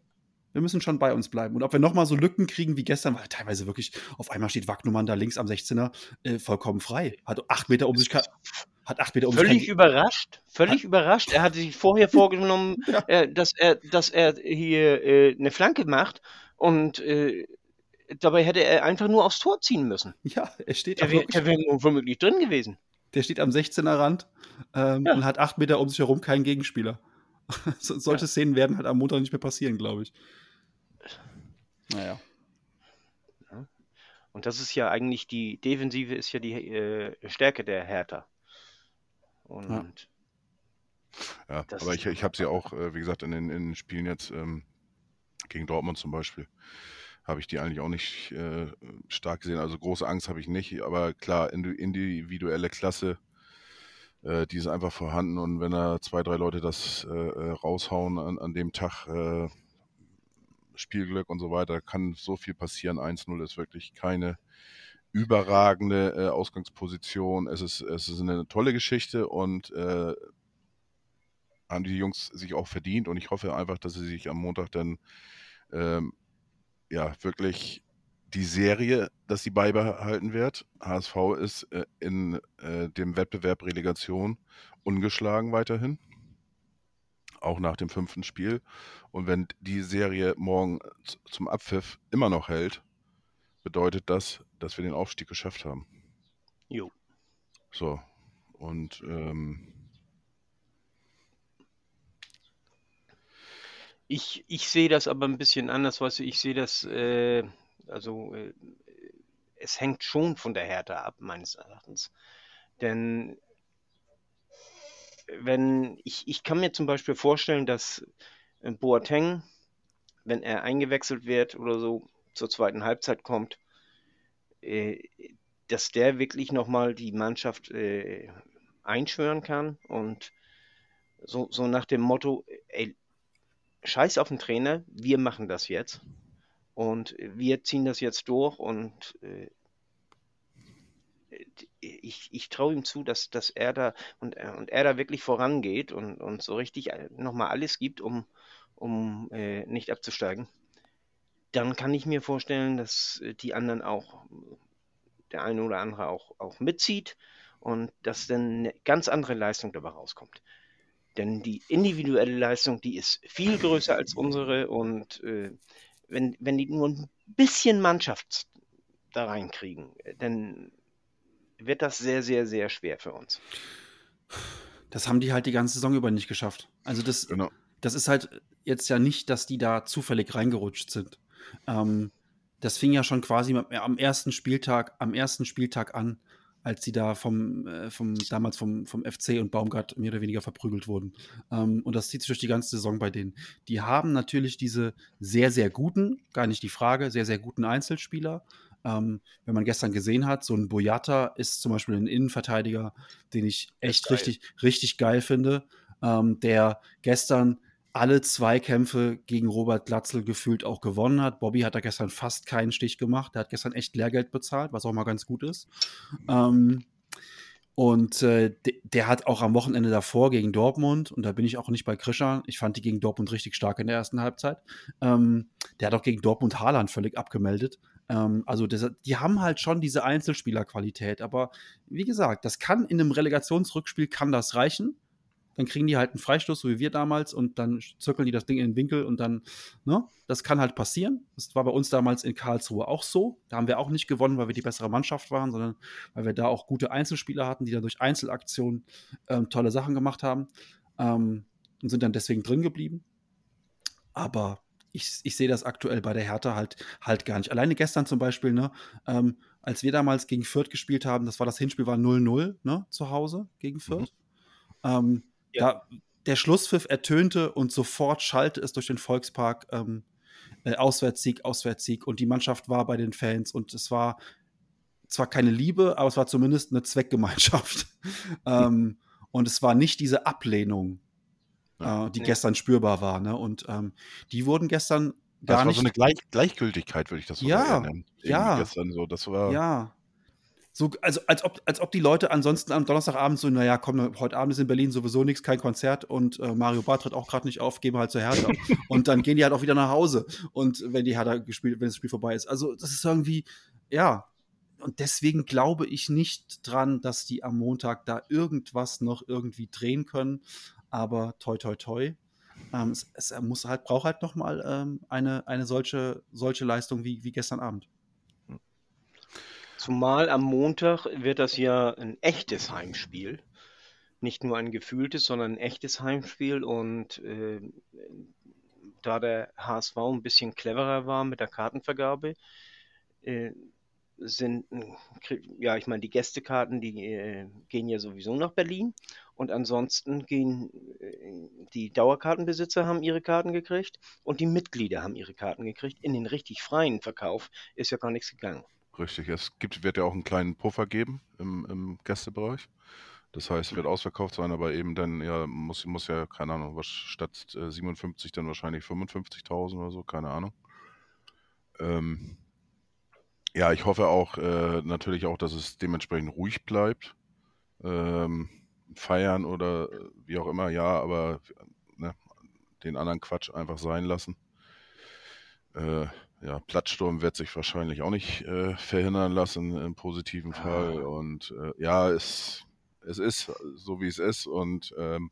wir müssen schon bei uns bleiben. Und ob wir nochmal so Lücken kriegen wie gestern, weil teilweise wirklich, auf einmal steht Wagnumann da links am 16er äh, vollkommen frei. Hat acht Meter um sich, hat acht Meter um völlig sich. überrascht, völlig überrascht. Er hatte sich vorher vorgenommen, Ja. äh, dass er, dass er hier äh, eine Flanke macht und äh, dabei hätte er einfach nur aufs Tor ziehen müssen. Ja, er steht, Der wäre wirklich, der wär womöglich drin gewesen. der steht am 16er Rand ähm, Ja. und hat acht Meter um sich herum keinen Gegenspieler. so, solche Szenen werden halt am Montag nicht mehr passieren, glaube ich. Naja. Und das ist ja eigentlich die Defensive ist ja die äh, Stärke der Hertha. Und ja, Das aber ich, ich habe sie auch, äh, wie gesagt, in den, in den Spielen jetzt ähm, gegen Dortmund zum Beispiel, habe ich die eigentlich auch nicht äh, stark gesehen. Also große Angst habe ich nicht, aber klar, indi- individuelle Klasse, äh, die ist einfach vorhanden und wenn da zwei, drei Leute das äh, äh, raushauen an, an dem Tag, äh, Spielglück und so weiter, kann so viel passieren. 1-0 ist wirklich keine überragende äh, Ausgangsposition. Es ist, es ist eine tolle Geschichte und äh, haben die Jungs sich auch verdient und ich hoffe einfach, dass sie sich am Montag dann ähm, ja wirklich die Serie, dass sie beibehalten wird. HSV ist äh, in äh, dem Wettbewerb Relegation ungeschlagen weiterhin. Auch nach dem fünften Spiel. Und wenn die Serie morgen zum Abpfiff immer noch hält, bedeutet das, dass wir den Aufstieg geschafft haben. Jo. So. Und ähm, Ich, ich sehe das aber ein bisschen anders, weißt du, ich sehe das, äh, also äh, es hängt schon von der Härte ab, meines Erachtens. Denn wenn ich, ich kann mir zum Beispiel vorstellen, dass äh, Boateng, wenn er eingewechselt wird oder so zur zweiten Halbzeit kommt, äh, dass der wirklich nochmal die Mannschaft äh, einschwören kann und so, so nach dem Motto, ey, scheiß auf den Trainer, wir machen das jetzt. Und wir ziehen das jetzt durch und äh, ich, ich traue ihm zu, dass, dass er da und, und er da wirklich vorangeht und, und so richtig nochmal alles gibt, um, um äh, nicht abzusteigen. Dann kann ich mir vorstellen, dass die anderen auch, der eine oder andere auch, auch mitzieht und dass dann eine ganz andere Leistung dabei rauskommt. Denn die individuelle Leistung, die ist viel größer als unsere und äh, wenn, wenn die nur ein bisschen Mannschaft da reinkriegen, dann wird das sehr, sehr, sehr schwer für uns. Das haben die halt die ganze Saison über nicht geschafft. Also das, genau. das ist halt jetzt ja nicht, dass die da zufällig reingerutscht sind. Ähm, das fing ja schon quasi am ersten Spieltag, am ersten Spieltag an, als sie da vom, äh, vom damals vom, vom FC und Baumgart mehr oder weniger verprügelt wurden. Ähm, und das zieht sich durch die ganze Saison bei denen. Die haben natürlich diese sehr, sehr guten, gar nicht die Frage, sehr, sehr guten Einzelspieler. Ähm, wenn man gestern gesehen hat, so ein Boyata ist zum Beispiel ein Innenverteidiger, den ich echt richtig, richtig geil finde, ähm, der gestern alle Zweikämpfe gegen Robert Glatzel gefühlt auch gewonnen hat. Bobby hat da gestern fast keinen Stich gemacht. Der hat gestern echt Lehrgeld bezahlt, was auch mal ganz gut ist. Ähm, und äh, der hat auch am Wochenende davor gegen Dortmund, und da bin ich auch nicht bei Krischer, ich fand die gegen Dortmund richtig stark in der ersten Halbzeit. Ähm, der hat auch gegen Dortmund Haaland völlig abgemeldet. Ähm, also das, die haben halt schon diese Einzelspielerqualität, aber wie gesagt, das kann in einem Relegationsrückspiel kann das reichen dann kriegen die halt einen Freistoß, so wie wir damals, und dann zirkeln die das Ding in den Winkel und dann, ne, das kann halt passieren. Das war bei uns damals in Karlsruhe auch so. Da haben wir auch nicht gewonnen, weil wir die bessere Mannschaft waren, sondern weil wir da auch gute Einzelspieler hatten, die dann durch Einzelaktionen ähm, tolle Sachen gemacht haben ähm, und sind dann deswegen drin geblieben. Aber ich, ich sehe das aktuell bei der Hertha halt, halt gar nicht. Alleine gestern zum Beispiel, ne, ähm, als wir damals gegen Fürth gespielt haben, das war das Hinspiel, war 0-0, ne, zu Hause gegen Fürth. Mhm. Ähm, ja. Da, der Schlusspfiff ertönte und sofort schallte es durch den Volkspark ähm, äh, Auswärtssieg, Auswärtssieg und die Mannschaft war bei den Fans und es war zwar keine Liebe, aber es war zumindest eine Zweckgemeinschaft. ähm, und es war nicht diese Ablehnung, ja. äh, die nee. gestern spürbar war. Ne? Und ähm, die wurden gestern gar das war nicht. so eine Gleich Gleichgültigkeit, würde ich das so ja, nennen. Ja, gestern so. Das war ja. So, also als ob, als ob die Leute ansonsten am Donnerstagabend so, naja, komm, heute Abend ist in Berlin sowieso nichts, kein Konzert und äh, Mario Barth tritt auch gerade nicht auf, gehen wir halt zur Hertha. und dann gehen die halt auch wieder nach Hause. Und wenn die Hertha gespielt, wenn das Spiel vorbei ist. Also, das ist irgendwie, ja. Und deswegen glaube ich nicht dran, dass die am Montag da irgendwas noch irgendwie drehen können. Aber toi, toi, toi. Ähm, es, es muss halt, braucht halt noch mal ähm, eine, eine solche, solche Leistung wie, wie gestern Abend. Zumal am Montag wird das ja ein echtes Heimspiel. Nicht nur ein gefühltes, sondern ein echtes Heimspiel. Und äh, da der HSV ein bisschen cleverer war mit der Kartenvergabe, äh, sind, ja, ich meine, die Gästekarten, die äh, gehen ja sowieso nach Berlin. Und ansonsten gehen äh, die Dauerkartenbesitzer haben ihre Karten gekriegt und die Mitglieder haben ihre Karten gekriegt. In den richtig freien Verkauf ist ja gar nichts gegangen. Richtig, es gibt, wird ja auch einen kleinen Puffer geben im, im Gästebereich. Das heißt, wird ausverkauft sein, aber eben dann, ja, muss, muss ja, keine Ahnung, was statt äh, 57 dann wahrscheinlich 55.000 oder so, keine Ahnung. Ähm, ja, ich hoffe auch, äh, natürlich auch, dass es dementsprechend ruhig bleibt. Ähm, feiern oder äh, wie auch immer, ja, aber ne, den anderen Quatsch einfach sein lassen. Äh, ja, Plattsturm wird sich wahrscheinlich auch nicht äh, verhindern lassen im positiven Fall. Und äh, ja, es, es ist so, wie es ist. Und ähm,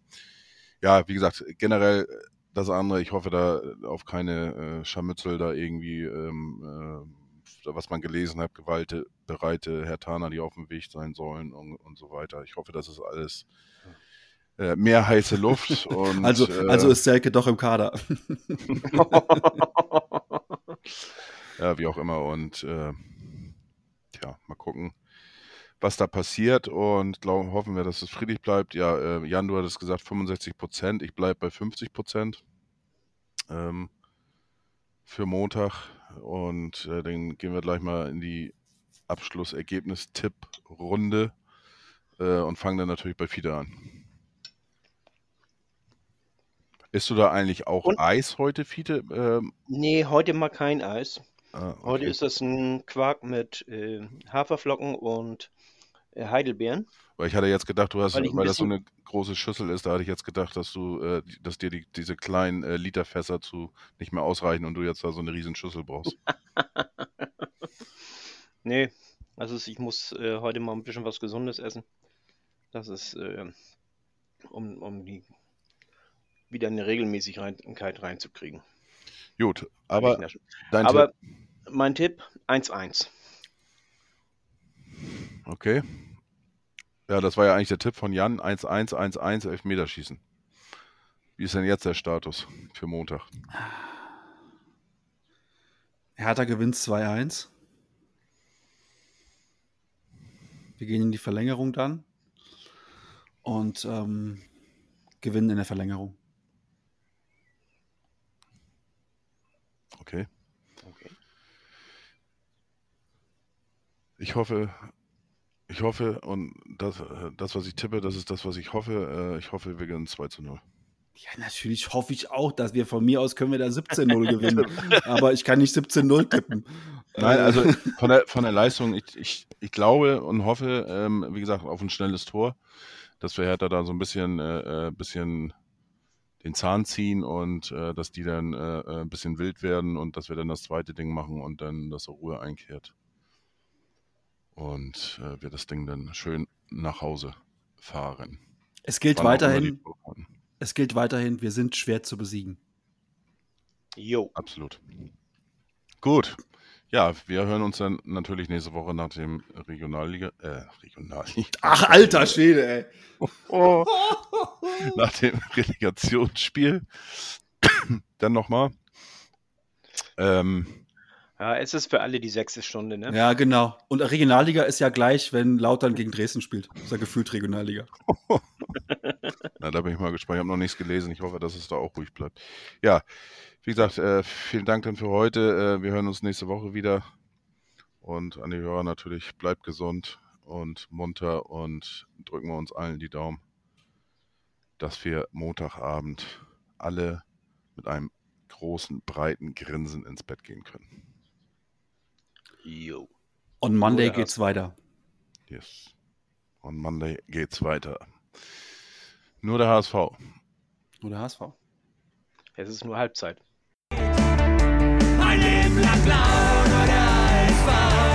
ja, wie gesagt, generell das andere, ich hoffe da auf keine äh, Scharmützel da irgendwie, ähm, äh, was man gelesen hat, gewaltbereite Herr Tana, die auf dem Weg sein sollen und, und so weiter. Ich hoffe, das ist alles äh, mehr heiße Luft. Und, also, äh, also ist Selke doch im Kader. ja, wie auch immer. Und äh, ja, mal gucken, was da passiert. Und glauben, hoffen wir, dass es friedlich bleibt. Ja, äh, Jan, du hattest gesagt 65 Prozent. Ich bleibe bei 50 Prozent ähm, für Montag. Und äh, dann gehen wir gleich mal in die Abschlussergebnis-Tipp-Runde äh, und fangen dann natürlich bei Fiete an. Isst du da eigentlich auch Und- Eis heute, Fiete? Ähm, Nee, heute mal kein Eis. ah, okay. Heute ist das ein Quark mit äh, Haferflocken und äh, Heidelbeeren. Weil ich hatte jetzt gedacht, du hast, Weil weil, das so eine große Schüssel ist, da hatte ich jetzt gedacht, dass du, äh, dass dir die, diese kleinen äh, Literfässer zu nicht mehr ausreichen und du jetzt da so eine riesen Schüssel brauchst. Nee, also ich muss äh, heute mal ein bisschen was Gesundes essen. Das ist, äh, um, um die wieder eine Regelmäßigkeit reinzukriegen. Gut, aber dein Aber Tipp, mein Tipp, 1-1. okay. Ja, das war ja eigentlich der Tipp von Jan, 1-1, 1-1, Elfmeterschießen. Wie ist denn jetzt der Status für Montag? Hertha gewinnt 2-1. Wir gehen in die Verlängerung dann und ähm, gewinnen in der Verlängerung. Okay. Okay. Ich hoffe, ich hoffe, und das, äh, das, was ich tippe, das ist das, was ich hoffe. Äh, Ich hoffe, wir gewinnen 2 zu 0. Ja, natürlich hoffe ich auch, dass wir von mir aus können wir da 17-0 gewinnen. Aber ich kann nicht 17-0 tippen. Nein, Äh, also von der, von der Leistung, ich, ich, ich glaube und hoffe, ähm, wie gesagt, auf ein schnelles Tor, dass wir Hertha da so ein bisschen, äh, äh, bisschen den Zahn ziehen und äh, dass die dann äh, äh, ein bisschen wild werden und dass wir dann das zweite Ding machen und dann, dass Ruhe einkehrt. Und äh, wir das Ding dann schön nach Hause fahren. es gilt Wann weiterhin, es gilt weiterhin, wir sind schwer zu besiegen. Jo. Absolut. Gut. Ja, wir hören uns dann natürlich nächste Woche nach dem Regionalliga, äh, Regionalliga. Ach, alter Schwede, ey. Oh. nach dem Relegationsspiel. Dann nochmal. Ähm, Ja, es ist für alle die sechste Stunde, ne? Ja, genau. Und Regionalliga ist ja gleich, wenn Lautern gegen Dresden spielt. ist ja gefühlt Regionalliga. na, da bin ich mal gespannt. Ich habe noch nichts gelesen. Ich hoffe, dass es da auch ruhig bleibt. Ja, wie gesagt, äh, vielen Dank dann für heute. Äh, wir hören uns nächste Woche wieder. Und an die Hörer natürlich, bleibt gesund und munter und drücken wir uns allen die Daumen, dass wir Montagabend alle mit einem großen, breiten Grinsen ins Bett gehen können. Jo. On Monday Oder geht's weiter. Yes. On Monday geht's weiter. Nur der HSV. Oder HSV. Es ist nur Halbzeit. Ein Leben lang blau nur der ASV.